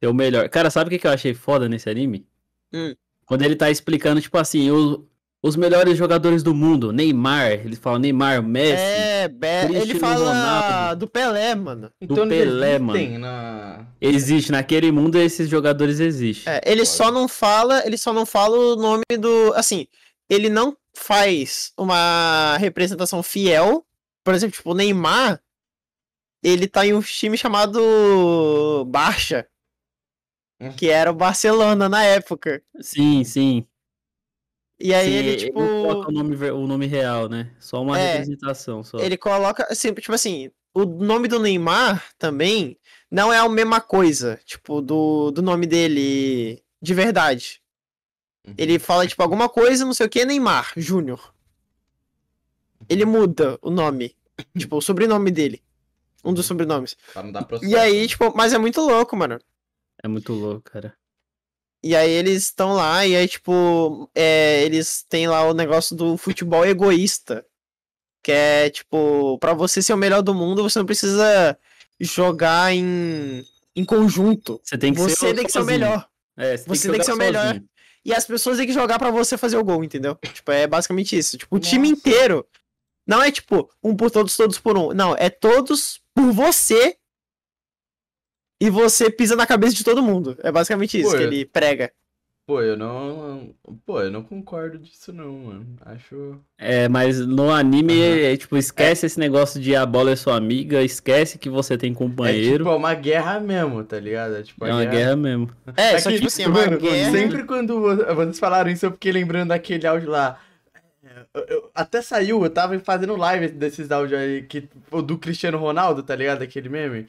É o melhor. Cara, sabe o que eu achei foda nesse anime? Hum. Quando ele tá explicando, tipo assim, o- os melhores jogadores do mundo. Neymar, ele fala Neymar, Messi. É, Be- ele fala Ronaldo. do Pelé, mano. Então eles Pelé, existem na... Existe, naquele mundo esses jogadores existem. É, ele só não fala, ele só não fala o nome do, assim, ele não faz uma representação fiel. Por exemplo, tipo, o Neymar, ele tá em um time chamado Barça. Que era o Barcelona na época. Sim, sim. E aí Sim, ele, ele tipo, não coloca o nome, o nome real, né? Só uma É. representação. Só. ele coloca, assim, tipo assim, o nome do Neymar também não é a mesma coisa, tipo, do, do nome dele de verdade. Uhum. Ele fala, tipo, alguma coisa, não sei o que, Neymar Júnior. Ele muda o nome. tipo, o sobrenome dele. Um dos sobrenomes. Pra não dar processo. E aí, tipo, mas é muito louco, mano. É muito louco, cara. E aí eles estão lá, e aí, tipo, é, eles têm lá o negócio do futebol egoísta. Que é, tipo, pra você ser o melhor do mundo, você não precisa jogar em, em conjunto. Você tem que você ser tem que ser o melhor. É, Você tem que ser o melhor. sozinho. E as pessoas têm que jogar pra você fazer o gol, entendeu? Tipo, é basicamente isso. Tipo, o time inteiro. Não é tipo, um por todos, todos por um. Não, é todos por você. E você pisa na cabeça de todo mundo. É basicamente isso Pô, que ele prega. Pô, eu não. Pô, eu não concordo disso, não, mano. Acho. É, mas no anime, Aham. é, tipo, esquece esse negócio de a bola é sua amiga, esquece que você tem É companheiro. tipo é uma guerra mesmo, tá ligado? É tipo É uma guerra mesmo. É, É só que, tipo assim, é uma mano, guerra. sempre quando vo- vocês falaram isso, eu fiquei lembrando daquele áudio lá. Eu- eu- até saiu, eu tava fazendo live desses áudios aí, que, o do Cristiano Ronaldo, tá ligado? Aquele meme.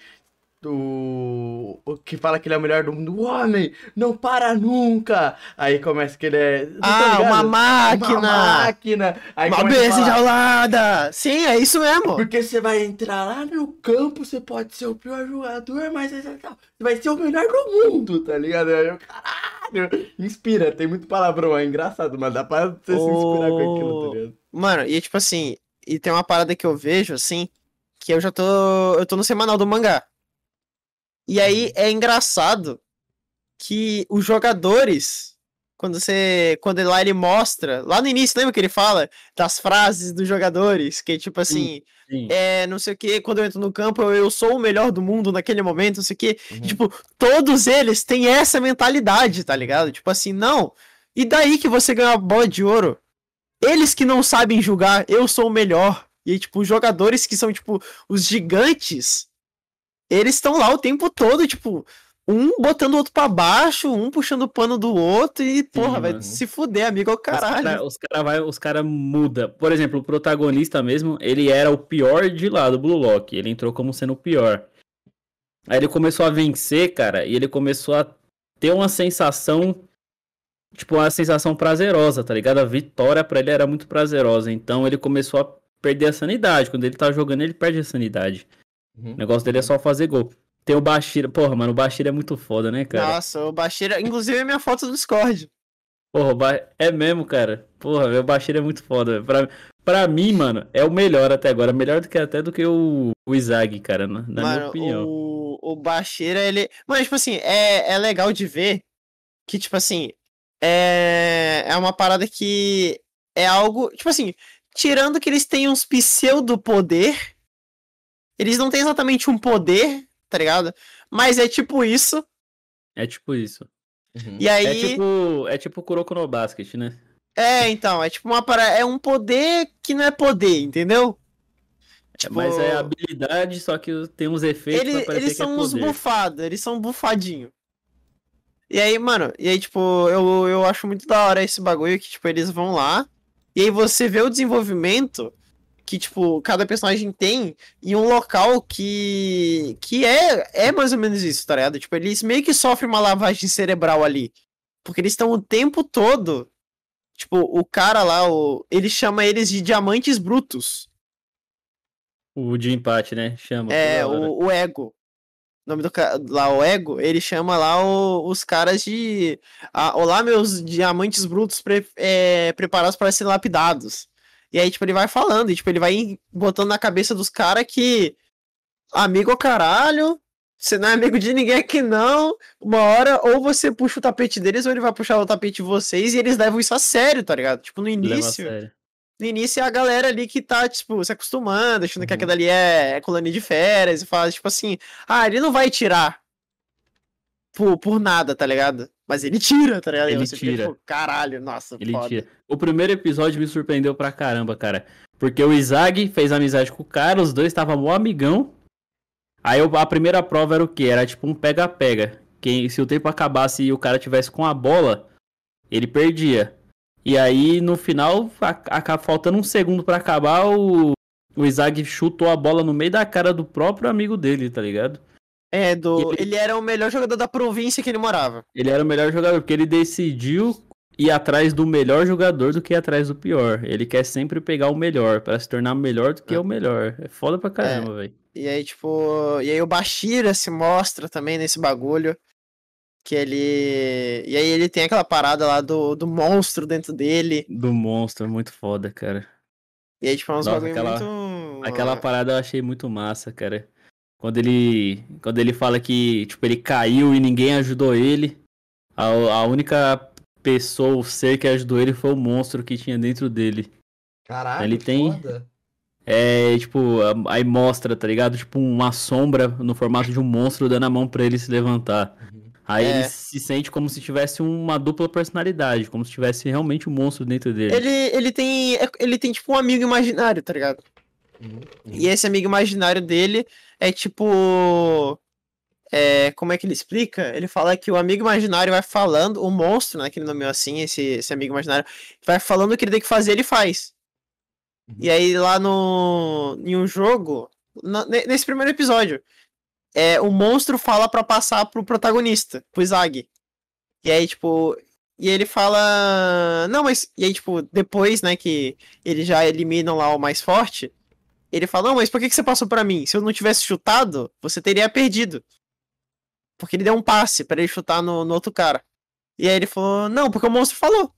Do. O que fala que ele é o melhor do mundo. O homem não para nunca! Aí começa que ele é. Tá Ah, uma máquina! Uma máquina! Aí Uma besta enjaulada! Sim, é isso mesmo. Porque você vai entrar lá no campo, você pode ser o pior jogador, mas você vai ser o melhor do mundo, tá ligado? Eu, caralho! Inspira, tem muito palavrão, é engraçado, mas dá pra você se inspirar com aquilo, tá ligado? Mano, e tipo assim, e tem uma parada que eu vejo, assim, que eu já tô. Eu tô no semanal do mangá. E aí é engraçado que os jogadores, quando você. Quando lá ele mostra, lá no início, lembra que ele fala das frases dos jogadores? Que tipo assim, Sim. é não sei o que, quando eu entro no campo, eu, eu sou o melhor do mundo naquele momento, não sei o que. Uhum. Tipo, todos eles têm essa mentalidade, tá ligado? Tipo assim, não. E daí que você ganha a bola de ouro? Eles que não sabem julgar, eu sou o melhor. E tipo, os jogadores que são, tipo, os gigantes, eles estão lá o tempo todo, tipo, um botando o outro pra baixo, um puxando o pano do outro e, porra, vai mano. se fuder, amigo, é o caralho. Os caras cara os cara muda. Por exemplo, o protagonista mesmo, ele era o pior de lá do Blue Lock. Ele entrou como sendo o pior. Aí ele começou a vencer, cara, e ele começou a ter uma sensação. Tipo, uma sensação prazerosa, tá ligado? A vitória pra ele era muito prazerosa. Então ele começou a perder a sanidade. Quando ele tá jogando, ele perde a sanidade. Uhum. O negócio dele é só fazer gol. Tem o Bashira. Porra, mano, o Bashira é muito foda, né, cara? Nossa, o Baixeira, inclusive é minha foto do Discord. Porra, o ba... é mesmo, cara. Porra, meu Bashir é muito foda. Pra, pra mim, mano, é o melhor até agora. Melhor do que até do que o, o Izag, cara, na, na minha Mano, opinião. o, o Baixeira, ele. Mano, tipo assim, é, é legal de ver que, tipo assim, é, é uma parada que é algo. Tipo assim, tirando que eles têm uns pseudo-poder, eles não têm exatamente um poder, tá ligado? Mas é tipo isso. É tipo isso. Uhum. E aí. É tipo, é tipo Kuroko no Basket, né? É, então, é tipo uma parada. É um poder que não é poder, entendeu? Tipo, Mas é habilidade, só que tem uns efeitos Ele- eles que é são uns poder. bufados, eles são bufadinho. E aí, mano, e aí, tipo, eu, eu acho muito da hora esse bagulho que, tipo, eles vão lá. E aí você vê o desenvolvimento que, tipo, cada personagem tem em um local que. que é, é mais ou menos isso, tá ligado? Tipo, eles meio que sofrem uma lavagem cerebral ali. Porque eles estão o tempo todo. Tipo, o cara lá, o, ele chama eles de diamantes brutos. O de empate, né? Chama. É, o, o Ego. O nome do cara lá, o Ego, ele chama lá o- os caras de. Ah, Olá, meus diamantes brutos pre- é, preparados para serem lapidados. E aí, tipo, ele vai falando, e tipo, ele vai botando na cabeça dos caras que. Amigo ao caralho. Você não é amigo de ninguém aqui, não. Uma hora, ou você puxa o tapete deles, ou ele vai puxar o tapete de vocês, e eles levam isso a sério, tá ligado? Tipo, no início. No início é a galera ali que tá, tipo, se acostumando, achando que Uhum. aquilo ali é, é colônia de férias, e fala, tipo assim, ah, ele não vai tirar por, por nada, tá ligado? Mas ele tira, tá ligado? E Ele você fica, tira. tipo, caralho, nossa, Ele foda. tira. O primeiro episódio me surpreendeu pra caramba, cara. Porque o Izag fez amizade com o cara, os dois estavam mó amigão. Aí a primeira prova era o quê? Era tipo um pega-pega. Quem, se o tempo acabasse e o cara tivesse com a bola, ele perdia. E aí, no final, a- a- faltando um segundo pra acabar, o, o Izag chutou a bola no meio da cara do próprio amigo dele, tá ligado? É, do, Ele- ele era o melhor jogador da província que ele morava. Ele era o melhor jogador, porque ele decidiu ir atrás do melhor jogador do que ir atrás do pior. Ele quer sempre pegar o melhor, pra se tornar melhor do que É. o melhor. É foda pra caramba, velho. E aí, tipo, e aí o Bashira se mostra também nesse bagulho. Que ele. E aí ele tem aquela parada lá do, do monstro dentro dele. Do monstro, muito foda, cara. E aí, tipo, é uns Nossa, bagulho aquela- muito. Aquela parada eu achei muito massa, cara. Quando ele, quando ele fala que, tipo, ele caiu e ninguém ajudou ele, a, a única pessoa, o ser que ajudou ele foi o monstro que tinha dentro dele. Caralho, Ele tem- foda. É, tipo, aí mostra, tá ligado? Tipo, uma sombra no formato de um monstro dando a mão pra ele se levantar. Uhum. Aí É. ele se sente como se tivesse uma dupla personalidade, como se tivesse realmente um monstro dentro dele. Ele, ele tem. é- Ele tem, tipo, um amigo imaginário, tá ligado? Uhum. E esse amigo imaginário dele é tipo. É, como é que ele explica? Ele fala que o amigo imaginário vai falando, o monstro, né? Que ele nomeou assim, esse, esse amigo imaginário, vai falando o que ele tem que fazer, ele faz. Uhum. E aí lá no. Em um jogo. na- ne- nesse primeiro episódio. É, o monstro fala pra passar pro protagonista, pro Zag. E aí, tipo. E ele fala. Não, mas. E aí, tipo, depois, né, que eles já eliminam lá o mais forte. Ele fala, não, mas por que, que você passou pra mim? Se eu não tivesse chutado, você teria perdido. Porque ele deu um passe pra ele chutar no, no outro cara. E aí ele falou, não, porque o monstro falou.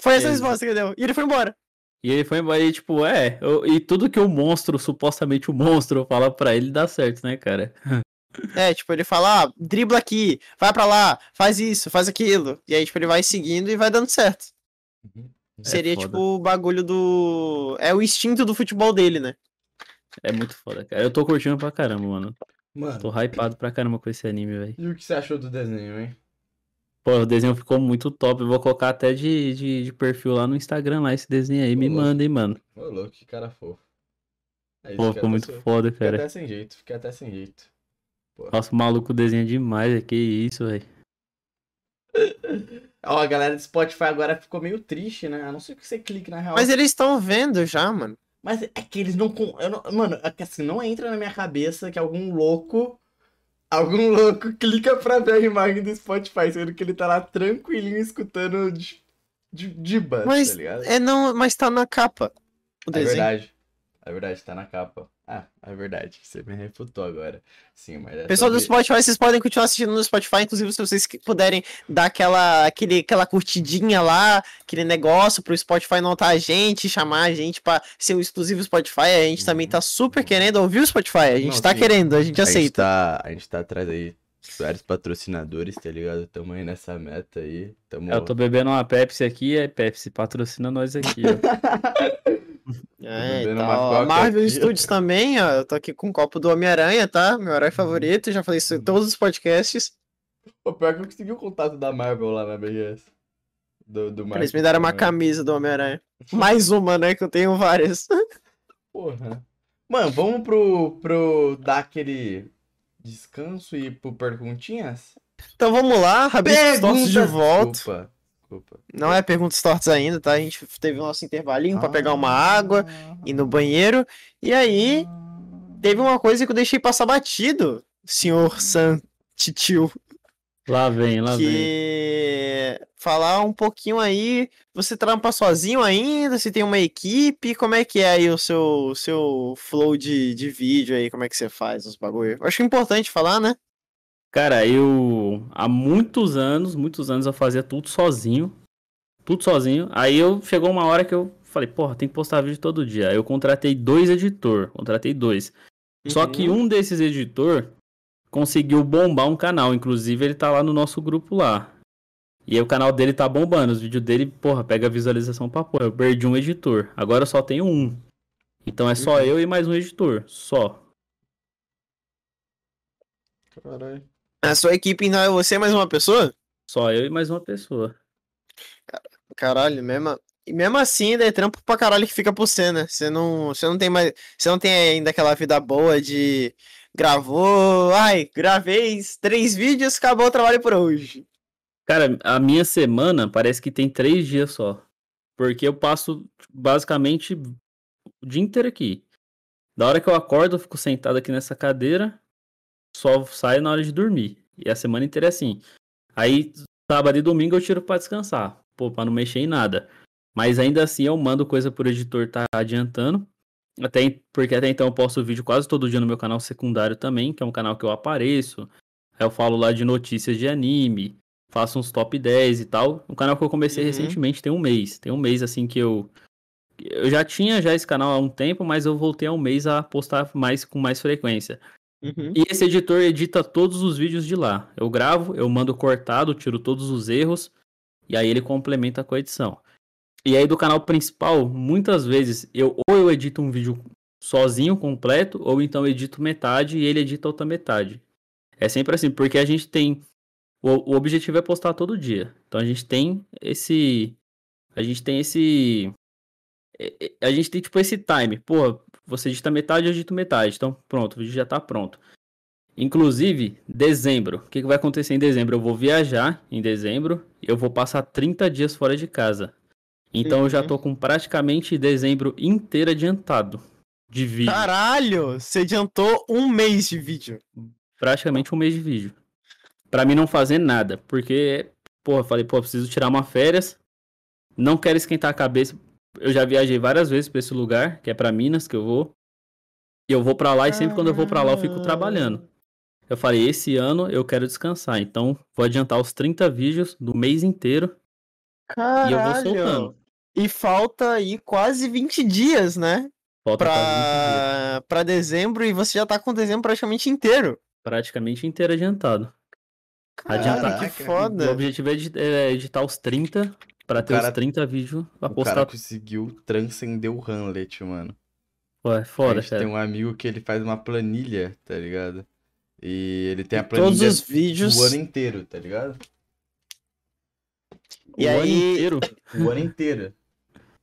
Foi essa a resposta que ele deu. E ele foi embora. E ele foi embora e, tipo, é, eu- e tudo que o monstro, supostamente o monstro, fala pra ele dá certo, né, cara? É, tipo, ele fala, ah, dribla aqui, vai pra lá, faz isso, faz aquilo. E aí, tipo, ele vai seguindo e vai dando certo. Uhum. Seria, foda. tipo, o bagulho do. É o instinto do futebol dele, né? É muito foda, cara. Eu tô curtindo pra caramba, mano. Mano, Tô hypado pra caramba com esse anime, velho. e o que você achou do desenho, hein? Pô, o desenho ficou muito top. Eu vou colocar até de, de, de perfil lá no Instagram, lá, esse desenho aí. Me louco. manda, hein, mano. Ô, louco, que cara fofo. É isso, Pô, fiquei ficou muito sem- foda, Fiquei cara. até sem jeito, fiquei até sem jeito. Nossa, o maluco desenha demais, velho. Que isso, velho. Ó, a galera do Spotify agora ficou meio triste, né? A não ser que você clique na real. Mas eles estão vendo já, mano. Mas é que eles não. eu não- Mano, é que assim, não entra na minha cabeça que algum louco. Algum louco clica pra ver a imagem do Spotify, sendo que ele tá lá tranquilinho escutando de, de, de bus, Mas tá ligado? é não, mas tá na capa. O É desenho. verdade. É verdade, tá na capa. Ah, é verdade. Você me refutou agora. Sim, mas é Pessoal do sobre- Spotify, vocês podem continuar assistindo no Spotify, inclusive se vocês puderem dar aquela, aquele, aquela curtidinha lá, aquele negócio pro Spotify notar a gente, chamar a gente pra ser o exclusivo Spotify, a gente também tá super querendo ouvir o Spotify, a gente Não, tá sim. querendo, a gente A gente, aceita. tá, a gente tá atrás aí vários patrocinadores, tá ligado? Tamo aí nessa meta aí. Tamo... Eu tô bebendo uma Pepsi aqui, é Pepsi, patrocina nós aqui, ó. É, bebendo tá, uma ó, Marvel aqui. Studios também, ó, eu tô aqui com um copo do Homem-Aranha, tá? Meu herói favorito, já falei isso em todos os podcasts. Pô, pior que eu consegui o contato da Marvel lá na BGS. Do, do Eles me deram uma Marvel. camisa do Homem-Aranha. Mais uma, né, que eu tenho várias. Porra. Mano, vamos pro, pro dar aquele descanso e ir pro perguntinhas? Então vamos lá, Rabiscos Tortos de volta. Desculpa. Desculpa. Não é perguntas tortas ainda, tá? A gente teve o nosso intervalinho pra pegar uma água, ir no banheiro. E aí, teve uma coisa que eu deixei passar batido, senhor San Titio, Lá vem, lá vem. que falar um pouquinho aí, você trampa sozinho ainda, se tem uma equipe, como é que é aí o seu, seu flow de, de vídeo aí, como é que você faz os bagulho? Eu acho importante falar, né? Cara, eu há muitos anos, muitos anos eu fazia tudo sozinho. Tudo sozinho. Aí eu chegou uma hora que eu falei, porra, tem que postar vídeo todo dia. Aí eu contratei dois editor, contratei dois. Só que Uhum. um desses editor conseguiu bombar um canal, inclusive ele tá lá no nosso grupo lá. E aí o canal dele tá bombando, os vídeos dele, porra, pega visualização pra porra. Eu perdi um editor, agora eu só tenho um. Então é só Uhum. eu e mais um editor, só. Caralho. A sua equipe ainda é você mais uma pessoa? Só eu e mais uma pessoa. Caralho, mesmo, e mesmo assim ainda é trampo pra caralho que fica por você, né? Você não, você não tem mais, você não tem ainda aquela vida boa de gravou, ai, gravei três vídeos, acabou o trabalho por hoje. Cara, a minha semana parece que tem três dias só. Porque eu passo basicamente o dia inteiro aqui. Da hora que eu acordo, eu fico sentado aqui nessa cadeira, só saio na hora de dormir. E a semana inteira é assim. Aí, sábado e domingo eu tiro pra descansar. Pô, pra não mexer em nada. Mas ainda assim eu mando coisa pro editor tá adiantando. Até, porque até então eu posto vídeo quase todo dia no meu canal secundário também, que é um canal que eu apareço. Aí eu falo lá de notícias de anime, faço uns top 10 e tal. Um canal que eu comecei Uhum. recentemente, tem um mês. Tem um mês assim que eu eu já tinha já esse canal há um tempo, mas eu voltei há um mês a postar mais com mais frequência. Uhum. E esse editor edita todos os vídeos de lá. Eu gravo, eu mando cortado, tiro todos os erros e aí ele complementa com a edição. E aí do canal principal, muitas vezes eu ou eu edito um vídeo sozinho completo ou então edito metade e ele edita outra metade. É sempre assim, porque a gente tem o, o objetivo é postar todo dia. Então a gente tem esse a gente tem esse a gente tem tipo esse time. Pô, você edita metade, eu edito metade. Então, pronto, o vídeo já tá pronto. Inclusive, dezembro. O que, que vai acontecer em dezembro? Eu vou viajar em dezembro eu vou passar 30 dias fora de casa. Então eu já Uhum. tô com praticamente dezembro inteiro adiantado de vídeo. Caralho, você adiantou um mês de vídeo. Praticamente um mês de vídeo. Pra mim não fazer nada. Porque, porra, eu falei, pô, preciso tirar uma férias. Não quero esquentar a cabeça. Eu já viajei várias vezes pra esse lugar, que é pra Minas, que eu vou. E eu vou pra lá e sempre quando eu vou pra lá eu fico Ah. trabalhando. Eu falei, esse ano eu quero descansar. Então vou adiantar os 30 vídeos do mês inteiro e eu vou Caralho. soltando. E falta aí quase 20 dias, né? Falta quase 20 dias. Pra, dezembro e você já tá com dezembro praticamente inteiro. praticamente inteiro adiantado. Adiantar. Caralho, que Caraca. O foda. objetivo é é editar os 30 pra ter cara- os 30 vídeos pra O postar. cara conseguiu transcender o Hamlet, mano. Pô, é foda, cara. tem um amigo que ele faz uma planilha, tá ligado? E ele tem a Todos planilha os vídeos. o ano inteiro, tá ligado? E o ano aí- inteiro. O ano inteiro.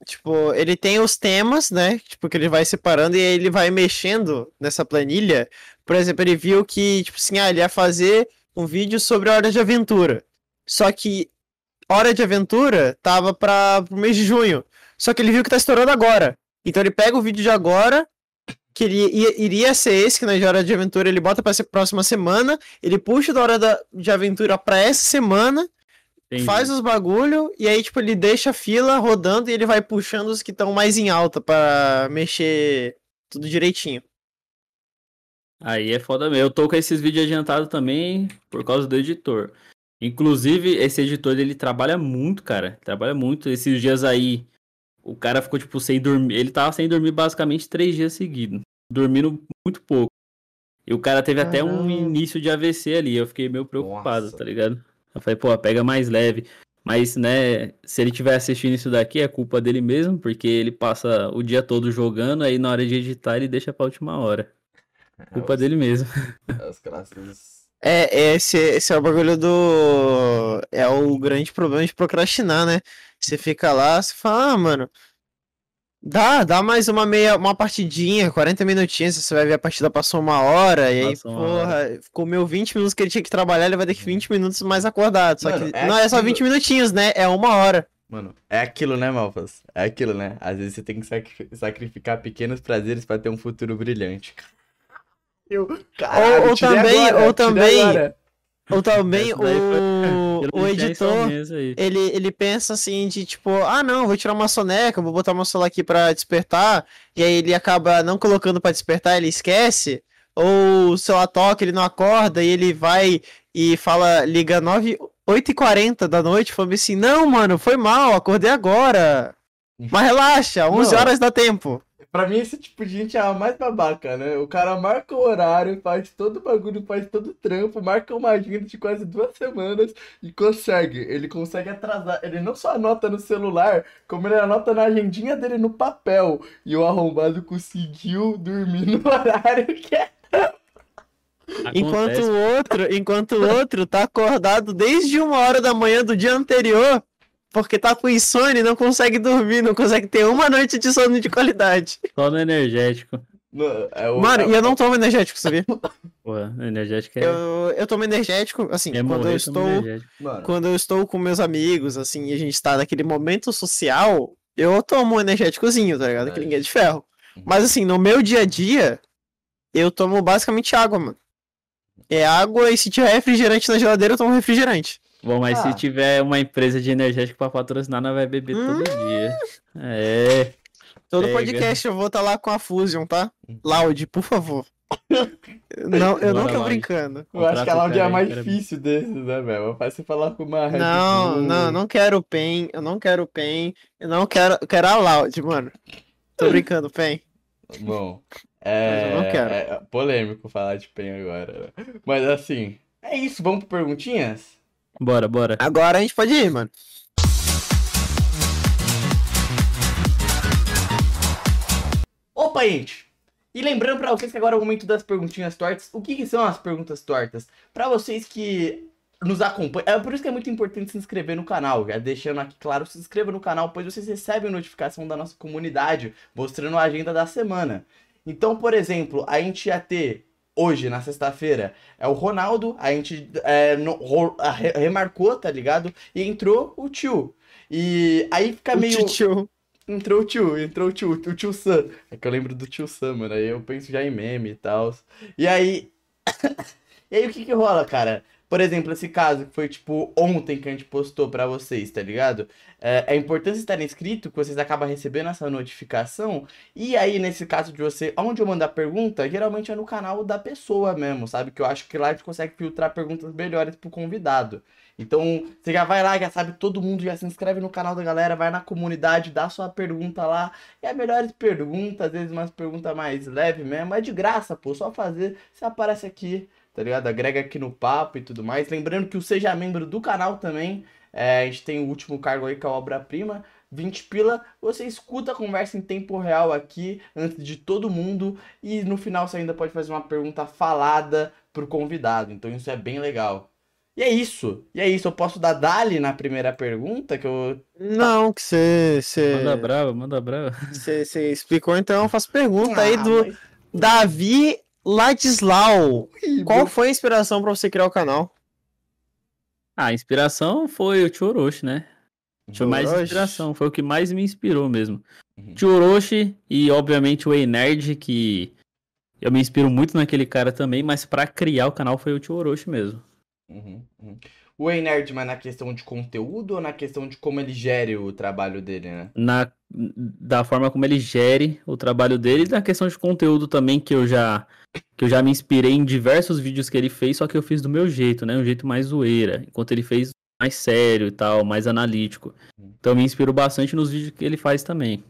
Tipo, ele tem os temas, né? Tipo, que ele vai separando e ele vai mexendo nessa planilha. Por exemplo, ele viu que, tipo assim, ah, ele ia fazer um vídeo sobre Hora de Aventura. Só que Hora de Aventura tava para pro mês de junho. Só que ele viu que tá estourando agora. Então ele pega o vídeo de agora, que ele ia- iria ser esse, que não é de Hora de Aventura, ele bota pra próxima semana, ele puxa da Hora da- de Aventura pra essa semana, Entendi. faz os bagulho e aí, tipo, ele deixa a fila rodando e ele vai puxando os que estão mais em alta pra mexer tudo direitinho. Aí é foda mesmo. Eu tô com esses vídeos adiantados também por causa do editor. Inclusive, esse editor ele trabalha muito, cara. Trabalha muito. Esses dias aí, o cara ficou, tipo, sem dormir. Ele tava sem dormir basicamente três dias seguidos. Dormindo muito pouco. E o cara teve até um Caramba. início de AVC ali. Eu fiquei meio preocupado, Nossa. tá ligado? Eu falei, pô, pega mais leve. Mas, né, se ele tiver assistindo isso daqui, é culpa dele mesmo, porque ele passa o dia todo jogando, aí na hora de editar ele deixa pra última hora. Culpa dele mesmo. As classes. É, esse, esse é o bagulho do. É o grande problema de procrastinar, né? Você fica lá, você fala, ah, mano. Dá, dá mais uma meia, uma partidinha, 40 minutinhos, você vai ver a partida passou uma hora, e aí, porra, comeu 20 minutos que ele tinha que trabalhar, ele vai ter que 20 minutos mais acordado. Só Mano, que é não é só aquilo- 20 minutinhos, né? É uma hora. Mano, é aquilo, né, Malfas? É aquilo, né? Às vezes você tem que sacri- sacrificar pequenos prazeres pra ter um futuro brilhante. Eu, ou tirei também- agora, ou também- agora. Ou também daí foi- o, o editor. ele, ele pensa assim de tipo, ah não, vou tirar uma soneca, vou botar meu celular aqui pra despertar, e aí ele acaba não colocando pra despertar, ele esquece, ou o celular toca, ele não acorda, e ele vai e fala, liga 9, 8h40 da noite, falando assim, não, mano, foi mal, acordei agora. Mas relaxa, 11 Não. horas dá tempo. Pra mim, esse tipo de gente é a mais babaca, né? O cara marca o horário, faz todo o bagulho, faz todo o trampo, marca uma agenda de quase duas semanas e consegue. Ele consegue atrasar. Ele não só anota no celular, como ele anota na agendinha dele no papel. E o arrombado conseguiu dormir no horário que é. Enquanto Acontece. o outro, enquanto o outro tá acordado desde uma hora da manhã do dia anterior, porque tá com insônia e não consegue dormir, não consegue ter uma noite de sono de qualidade. Só no energético. No- é o- Mano, é- e eu não tomo energético, sabia? Porra, energético é. Eu, eu tomo energético, assim, é quando eu morrer, toma estou, quando eu estou com meus amigos, assim, e a gente tá naquele momento social, eu tomo um energéticozinho, tá ligado? Aquele Verdade. que é de ferro. Uhum. Mas assim, no meu dia a dia, eu tomo basicamente água, mano. É água e se tiver refrigerante na geladeira, eu tomo refrigerante. Bom, mas Ah. se tiver uma empresa de energético pra patrocinar, nós vai beber Hum. todo dia. É. Todo Pega. podcast eu vou estar lá com a Fusion, tá? Loud, por favor. Não, eu não Bora tô lá, brincando. Eu acho que Contrata ela é aí, mais cara. difícil desses, né, velho? Faz você falar com uma Não, não, não quero o PEN, eu não quero o PEN, eu não quero, eu quero a Loud, mano. Tô brincando, PEN. Bom, é, eu não quero. é polêmico falar de PEN agora. né? Mas assim, é isso. Vamos pro perguntinhas? Bora, bora. Agora a gente pode ir, mano. Opa, gente! E lembrando pra vocês que agora é o momento das perguntinhas tortas. O que, que são as perguntas tortas? Pra vocês que nos acompanham. É por isso que é muito importante se inscrever no canal. Já deixando aqui claro, se inscreva no canal, pois vocês recebem notificação da nossa comunidade mostrando a agenda da semana. Então, por exemplo, a gente ia ter hoje, na sexta-feira, é o Ronaldo. A gente é, no- ro- a- re- remarcou, tá ligado? E entrou o tio. E aí fica O meio. tio. Entrou o tio, entrou o tio, o tio Sam. É que eu lembro do tio Sam, mano. Aí eu penso já em meme e tal. E aí. e aí o que que rola, cara? Por exemplo, esse caso que foi tipo ontem que a gente postou pra vocês, tá ligado? É, é importante estar inscrito, que vocês acabam recebendo essa notificação. E aí, nesse caso de você, onde eu mando a pergunta, geralmente é no canal da pessoa mesmo, sabe? Que eu acho que lá a gente consegue filtrar perguntas melhores pro convidado. Então, você já vai lá, já sabe, todo mundo já se inscreve no canal da galera, vai na comunidade, dá sua pergunta lá. E as melhores perguntas, às vezes umas perguntas mais leves mesmo, é de graça, pô, só fazer, você aparece aqui, tá ligado? Agrega aqui no papo e tudo mais. Lembrando que o Seja Membro do canal também, é, a gente tem o último cargo aí, que é a obra-prima. 20 pila, você escuta a conversa em tempo real aqui, antes de todo mundo, e no final você ainda pode fazer uma pergunta falada pro convidado, então isso é bem legal. E é isso. E é isso. Eu posso dar Dali na primeira pergunta que eu. Não, que você Manda brava, manda brava. você explicou, então eu faço pergunta aí Ah, do mas- Davi Ladislau. Qual foi a inspiração pra você criar o canal? Ah, a inspiração foi o Tio Orochi, né? Foi mais inspiração, foi o que mais me inspirou mesmo. Uhum. Tio Orochi e, obviamente, o Ei Nerd, que eu me inspiro muito naquele cara também, mas pra criar o canal foi o Tio Orochi mesmo. Uhum, uhum. O Ei Nerd, mas na questão de conteúdo ou na questão de como ele gere o trabalho dele, né? Na, da forma como ele gere o trabalho dele e da questão de conteúdo também, que eu já que eu já me inspirei em diversos vídeos que ele fez, só que eu fiz do meu jeito, né? Um jeito mais zoeira, enquanto ele fez mais sério e tal, mais analítico. Então eu me inspiro bastante nos vídeos que ele faz também.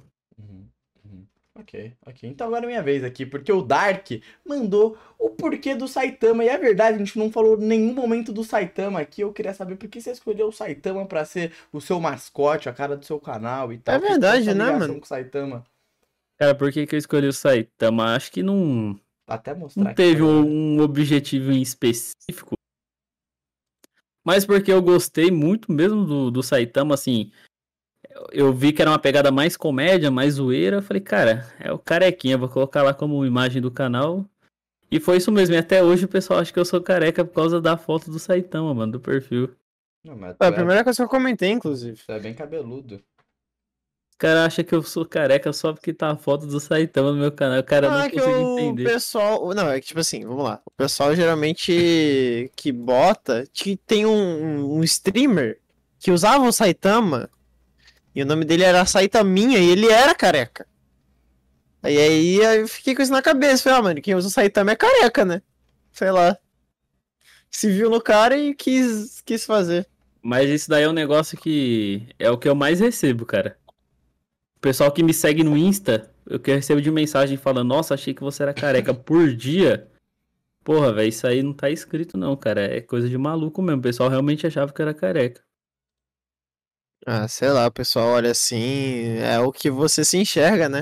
Ok, ok. Então agora é minha vez aqui, porque o Dark mandou o porquê do Saitama. E é verdade, a gente não falou nenhum momento do Saitama aqui. Eu queria saber por que você escolheu o Saitama pra ser o seu mascote, a cara do seu canal e tal. É verdade, né, mano? Com o Saitama? Cara, por que, que eu escolhi o Saitama? Acho que não, Até mostrar não teve um objetivo em específico. Mas porque eu gostei muito mesmo do, do Saitama, assim. Eu- vi que era uma pegada mais comédia, mais zoeira. Eu falei, cara, é o carequinha, vou colocar lá como imagem do canal. E foi isso mesmo. E até hoje o pessoal acha que eu sou careca por causa da foto do Saitama, mano, do perfil. Não, Foi a é- primeira coisa que eu comentei, inclusive. tu é bem cabeludo. Os caras acham que eu sou careca só porque tá a foto do Saitama no meu canal. Cara, eu Não, não é que consigo o entender. pessoal. Não, é que tipo assim, vamos lá. O pessoal geralmente que bota. Que tem um, um streamer que usava o Saitama. E o nome dele era Saitaminha e ele era careca. Aí, aí eu fiquei com isso na cabeça. Falei, ah, mano, quem usa o Saitama é careca, né? Sei lá. Se viu no cara e quis, quis fazer. Mas isso daí é um negócio que é o que eu mais recebo, cara. O pessoal que me segue no Insta, eu que recebo de mensagem falando, nossa, achei que você era careca por dia. Porra, velho, isso aí não tá escrito não, cara. É coisa de maluco mesmo. O pessoal realmente achava que era careca. Ah, sei lá, o pessoal olha assim. É o que você se enxerga, né?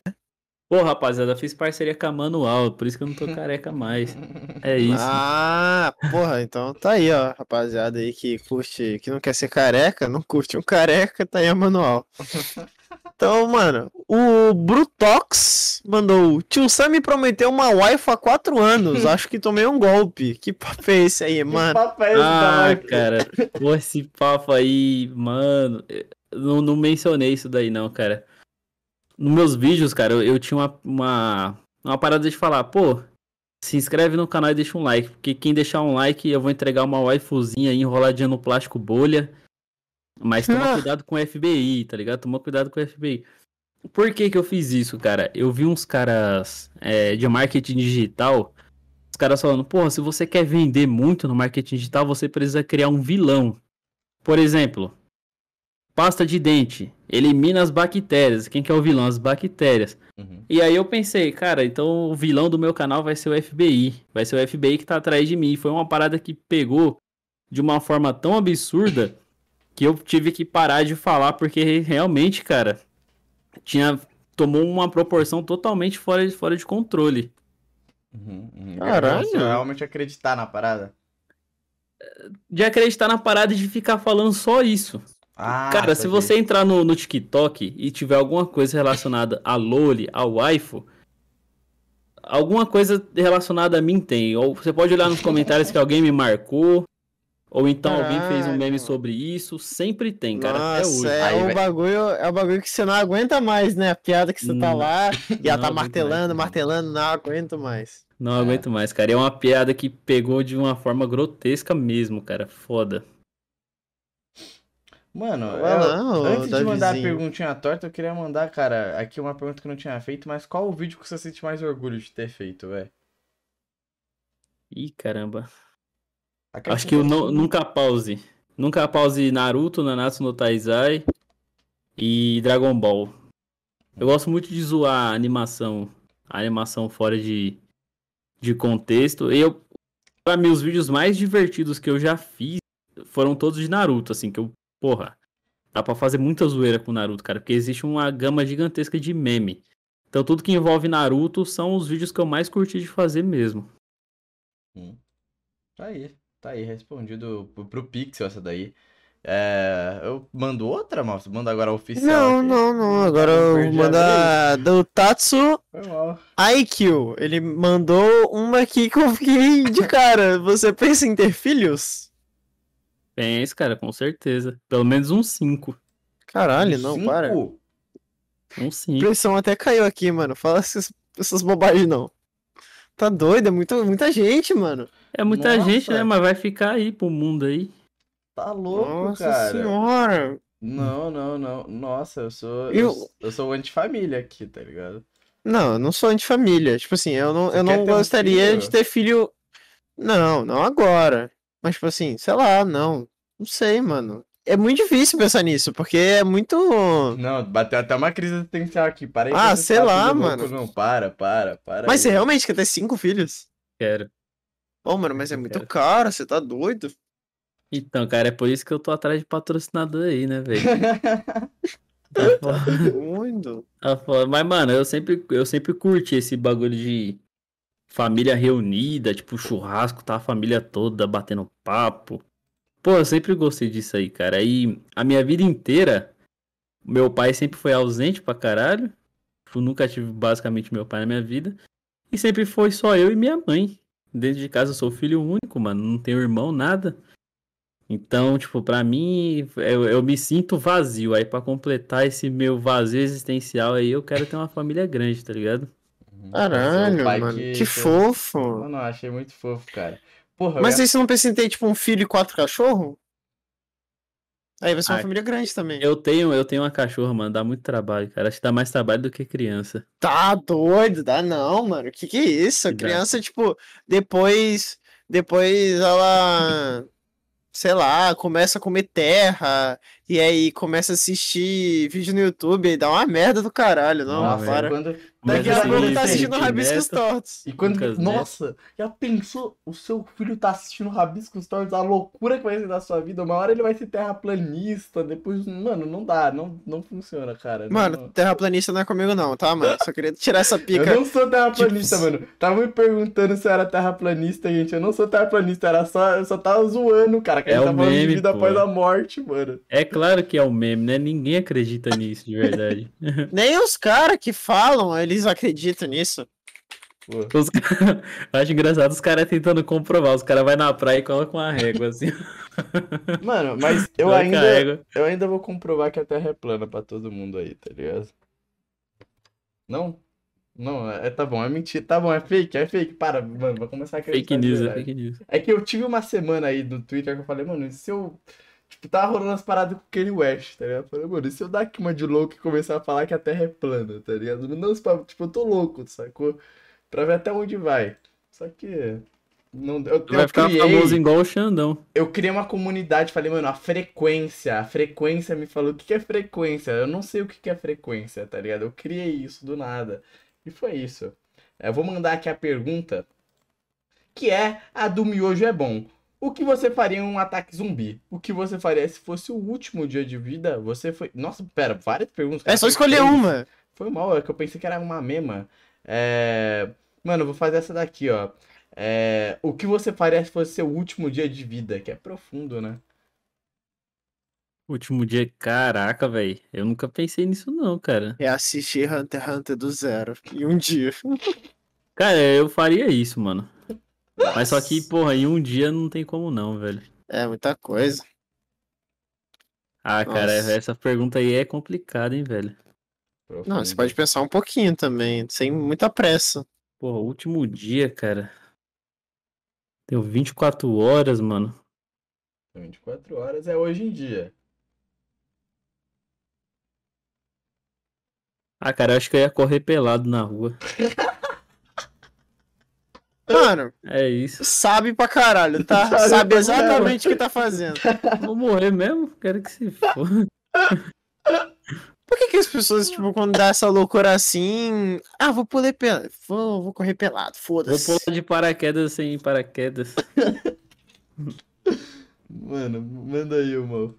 Pô, rapaziada, fiz parceria com a Manual, por isso que eu não tô careca mais. É isso. Ah, porra, então tá aí, ó, rapaziada aí que curte, que não quer ser careca, não curte um careca, tá aí a manual. Então, mano, o Brutox mandou, tio Sam me prometeu uma wife há quatro anos, acho que tomei um golpe. Que papo é esse aí, Que mano? papo é esse Ah, cara, pô, esse papo aí, mano, não, não mencionei isso daí não, cara. Nos meus vídeos, cara, eu, eu tinha uma, uma, uma parada de falar, pô, se inscreve no canal e deixa um like, porque quem deixar um like eu vou entregar uma waifuzinha aí enroladinha no plástico bolha. Mas toma Ah. cuidado com o FBI, tá ligado? Toma cuidado com o FBI. Por que que eu fiz isso, cara? Eu vi uns caras é, de marketing digital Os caras falando, porra, se você quer vender muito no marketing digital, você precisa criar um vilão. Por exemplo, pasta de dente, elimina as bactérias. Quem que é o vilão? As bactérias. Uhum. E aí eu pensei, cara, então o vilão do meu canal vai ser o FBI. Vai ser o FBI que tá atrás de mim. Foi uma parada que pegou de uma forma tão absurda que eu tive que parar de falar, porque realmente, cara, tinha. tomou uma proporção totalmente fora, fora de controle. Uhum, uhum. Caralho. Você realmente acreditar na parada. De acreditar na parada e de ficar falando só isso. Ah, Cara, se você entrar no, no TikTok e tiver alguma coisa relacionada a Loli, a waifu, alguma coisa relacionada a mim tem. Ou você pode olhar nos comentários que alguém me marcou, ou então alguém fez um meme sobre isso. Sempre tem, cara, até Nossa, hoje. é Aí, o bagulho, é o bagulho que você não aguenta mais, né? A piada que você tá Não. lá e ela Não tá martelando, mais. martelando, não aguento mais. Não É. aguento mais, cara. É uma piada que pegou de uma forma grotesca mesmo, cara. Foda. Mano, eu- ô, antes de mandar a Davizinho. perguntinha torta, eu queria mandar, cara, aqui uma pergunta que eu não tinha feito, mas qual o vídeo que você sente mais orgulho de ter feito, velho? Ih, caramba. Acho que eu não, nunca pause. Nunca pause Naruto, Nanatsu no Taizai e Dragon Ball. Eu gosto muito de zoar a animação. A animação fora de, de contexto. E eu, pra mim, os vídeos mais divertidos que eu já fiz foram todos de Naruto, assim, que eu, porra, dá pra fazer muita zoeira com Naruto, cara, porque existe uma gama gigantesca de meme. Então tudo que envolve Naruto são os vídeos que eu mais curti de fazer mesmo. Tá aí, tá aí, respondido pro, pro Pixel essa daí. É, eu mando outra, moço? Mando agora a oficial Não, aqui. não, não. Agora Eu eu mando a do Tatsu. IQ. Ele mandou uma aqui que eu fiquei de cara. Você pensa em ter filhos? Pensa, cara, com certeza. Pelo menos um 5. Caralho, não, Cinco? para. Um 5. pressão até caiu aqui, mano. Fala essas, essas bobagens, não. Tá doido, é muito, muita gente, mano. É muita Nossa. gente, né? Mas vai ficar aí pro mundo aí. Tá louco, Nossa cara. senhora. Não, não, não. Nossa, eu sou. Eu- Eu, eu sou antifamília aqui, tá ligado? Não, eu não sou antifamília. Tipo assim, eu não, Você eu não um gostaria filho? de ter filho. Não, não agora. Mas, tipo assim, sei lá, não. Não sei, mano. É muito difícil pensar nisso, porque é muito. Não, bateu até uma crise existencial aqui. Para aí Ah, sei lá, de louco, mano. Não, para, para, para. Mas você aí. realmente quer ter cinco filhos? Quero. Pô, mano, mas é muito caro, você tá doido? Então, cara, é por isso que eu tô atrás de patrocinador aí, né, velho? Tá foda. Doido. Tá foda. Mas, mano, eu sempre, eu sempre curti esse bagulho de família reunida, tipo churrasco, tá a família toda batendo papo. Pô, eu sempre gostei disso aí, cara. E a minha vida inteira, meu pai sempre foi ausente pra caralho. Eu nunca tive basicamente meu pai na minha vida. E sempre foi só eu e minha mãe. Dentro de casa eu sou filho único, mano. Não tenho irmão, nada. Então, tipo, pra mim, eu, eu me sinto vazio. Aí, pra completar esse meu vazio existencial aí, eu quero ter uma família grande, tá ligado? Caralho, Seu pai mano. que- Que, fofo. Mano, achei muito fofo, cara. Porra, Mas aí você não pensa em ter, tipo, um filho e quatro cachorros? Aí vai ser uma Ah, família grande também. Eu tenho, eu tenho uma cachorra, mano. Dá muito trabalho, cara. Acho que dá mais trabalho do que criança. Tá doido, dá não, mano. Que que é isso? A Que dá? criança, tipo, depois, depois ela, sei lá, começa a comer terra e aí começa a assistir vídeo no YouTube e dá uma merda do caralho, não, Nossa, para. quando... Mas Daqui a assim, pouco tá assistindo Rabiscos neto. Tortos. E quando. Lucas Neto. Nossa, já pensou? O seu filho tá assistindo Rabiscos Tortos, a loucura que vai ser da sua vida. Uma hora ele vai ser terraplanista, depois. Mano, não dá, não, não funciona, cara. Mano, não... terraplanista não é comigo não, tá, mano? Só queria tirar essa Eu pica. não sou terraplanista, Tipo, mano. Tava me perguntando se eu era terraplanista, gente. Eu não sou terraplanista, era só, eu só tava zoando, cara. Que a É gente o tá falando de meme, vida pô. após a morte, mano. É claro que é um meme, né? Ninguém acredita nisso de verdade. Nem os caras que falam, eles acreditam nisso. Os Eu acho engraçado os caras tentando comprovar. Os caras vão na praia e colocam uma régua assim. Mano, mas eu Coloca ainda, eu ainda vou comprovar que a Terra é plana pra todo mundo aí, tá ligado? Não? Não, é, tá bom, é mentira. Tá bom, é fake, é fake. Para, mano, vou começar a acreditar Fake news, é fake news. É que eu tive uma semana aí no Twitter que eu falei, mano, e se eu. Tipo, tava rolando as paradas com o Kanye West, tá ligado? Eu falei, mano, e se eu dar aqui uma de louco e começar a falar que a Terra é plana, tá ligado? Não, tipo, eu tô louco, sacou? Pra ver até onde vai. Só que. Não, eu, Tu vai ficar criei, famoso igual o Xandão. eu criei uma comunidade, falei, mano, a frequência, a frequência me falou, o que que é frequência? Eu não sei o que que é frequência, tá ligado? Eu criei isso do nada. E foi isso. Eu vou mandar aqui a pergunta, que é a do miojo é bom. O que você faria em um ataque zumbi? O que você faria se fosse o último dia de vida? Você foi. Nossa, pera, várias perguntas. É cara, só foi escolher uma. Foi mal, é que eu pensei que era uma mesma. É... Mano, eu vou fazer essa daqui, ó. É... O que você faria se fosse seu último dia de vida? Que é profundo, né? Último dia, caraca, velho. Eu nunca pensei nisso, não, cara. É assistir Hunter x Hunter do zero. Em um dia. Cara, eu faria isso, mano. Mas só que, porra, em um dia não tem como não, velho. É muita coisa. Ah, cara, Nossa. essa pergunta aí é complicada, hein, velho. Não, você pode pensar um pouquinho também, sem muita pressa. Porra, último dia, cara. Deu 24 horas, mano. 24 horas é hoje em dia. Ah, cara, eu acho que eu ia correr pelado na rua. Mano, É isso. sabe pra caralho, tá? Sabe Sabe exatamente o que tá fazendo. Vou morrer mesmo? Quero que se for. Por que, que as pessoas, tipo, quando dá essa loucura assim. Ah, vou pular pelado. Vou, vou correr pelado, Vou foda-se. pular de paraquedas sem paraquedas. Mano, manda aí, irmão.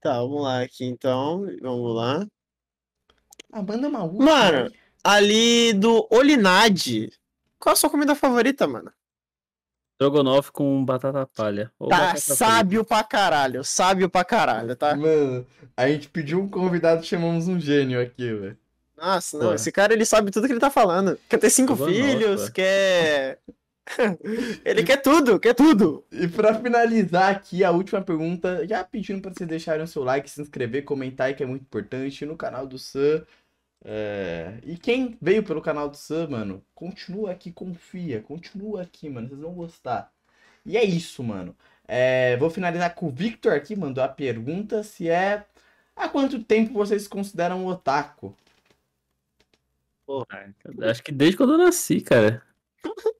Tá, vamos lá aqui então. Vamos lá. Ah, manda uma última. Mano, ali do Olinade. Qual a sua comida favorita, mano? Strogonoff com batata palha. Ou Tá, batata frita. sábio pra caralho. Sábio pra caralho, tá? Mano, a gente pediu um convidado, chamamos um gênio aqui, velho. Nossa, não. Pô. Esse cara, ele sabe tudo que ele tá falando. Quer ter cinco filhos, pô. quer. ele quer tudo, quer tudo. E pra finalizar aqui, a última pergunta, já pedindo pra vocês deixarem o seu like, se inscrever, comentar aí, que é muito importante, no canal do Sam. É, E quem veio pelo canal do Sam, mano, continua aqui, confia, continua aqui, mano, vocês vão gostar. E é isso, mano. É, Vou finalizar com o Victor aqui, mandou a pergunta se é... Há quanto tempo vocês se consideram otaku? Porra, acho que desde quando eu nasci, cara.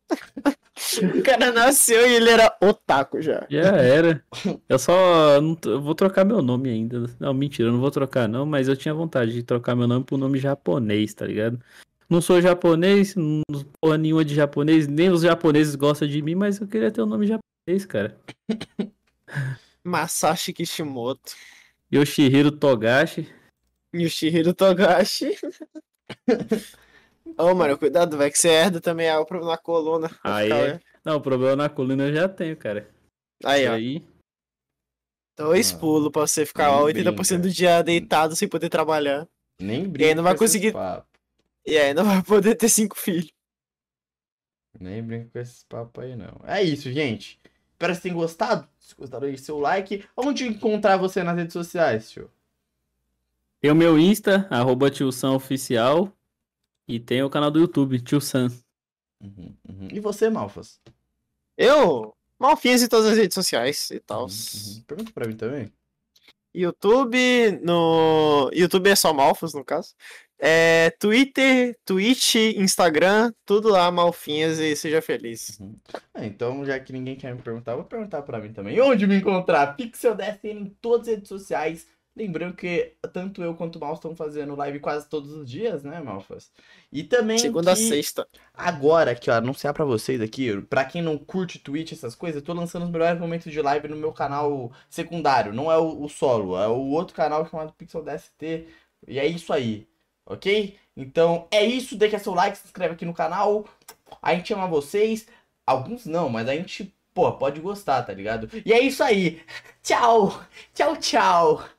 O cara nasceu e ele era otaku já. Já era. Eu só não eu vou trocar meu nome ainda. Não, mentira, eu não vou trocar não, mas eu tinha vontade de trocar meu nome um nome japonês, tá ligado? Não sou japonês, não sou porra nenhuma de japonês, nem os japoneses gostam de mim, mas eu queria ter um nome japonês, cara. Masashi Kishimoto. Yoshihiro Togashi. Yoshihiro Togashi. Ô, mano, cuidado, vai que você herda também a problema na coluna. Aí, é- não, o problema na coluna eu já tenho, cara. Aí, E ó. aí, Dois Ah, pulos pra você ficar nem 80% brinca. do dia deitado sem poder trabalhar. Nem aí brinca não vai com esses conseguir-. E aí não vai poder ter cinco filhos. Nem brinco com esses papos aí, não. É isso, gente. Espero que vocês tenham gostado. Se gostaram, deixe seu like. Onde encontrar você nas redes sociais, tio? tem o meu Insta, arroba tio Sam Oficial. E tem o canal do YouTube, tio Sam. Uhum, uhum. E você, Malfas? Eu, malfinhas em todas as redes sociais e tal. Uhum, uhum. Pergunta pra mim também. YouTube, no. YouTube é só Malfos, no caso. É, Twitter, Twitch, Instagram, tudo lá, Malfinhas e seja feliz. Ah, então, já que ninguém quer me perguntar, eu vou perguntar pra mim também. Onde me encontrar? Pixel DSN em todas as redes sociais. Lembrando que tanto eu quanto o Mal estão fazendo live quase todos os dias, né, Malfas? E também Segunda a que sexta. agora, aqui, ó, anunciar pra vocês aqui, pra quem não curte Twitch, essas coisas, eu tô lançando os melhores momentos de live no meu canal secundário. Não é o, o solo, é o outro canal chamado Pixel DST. E é isso aí, ok? Então é isso, deixa seu like, se inscreve aqui no canal. A gente ama vocês. Alguns não, mas a gente, pô, pode gostar, tá ligado? E é isso aí. Tchau, tchau, tchau.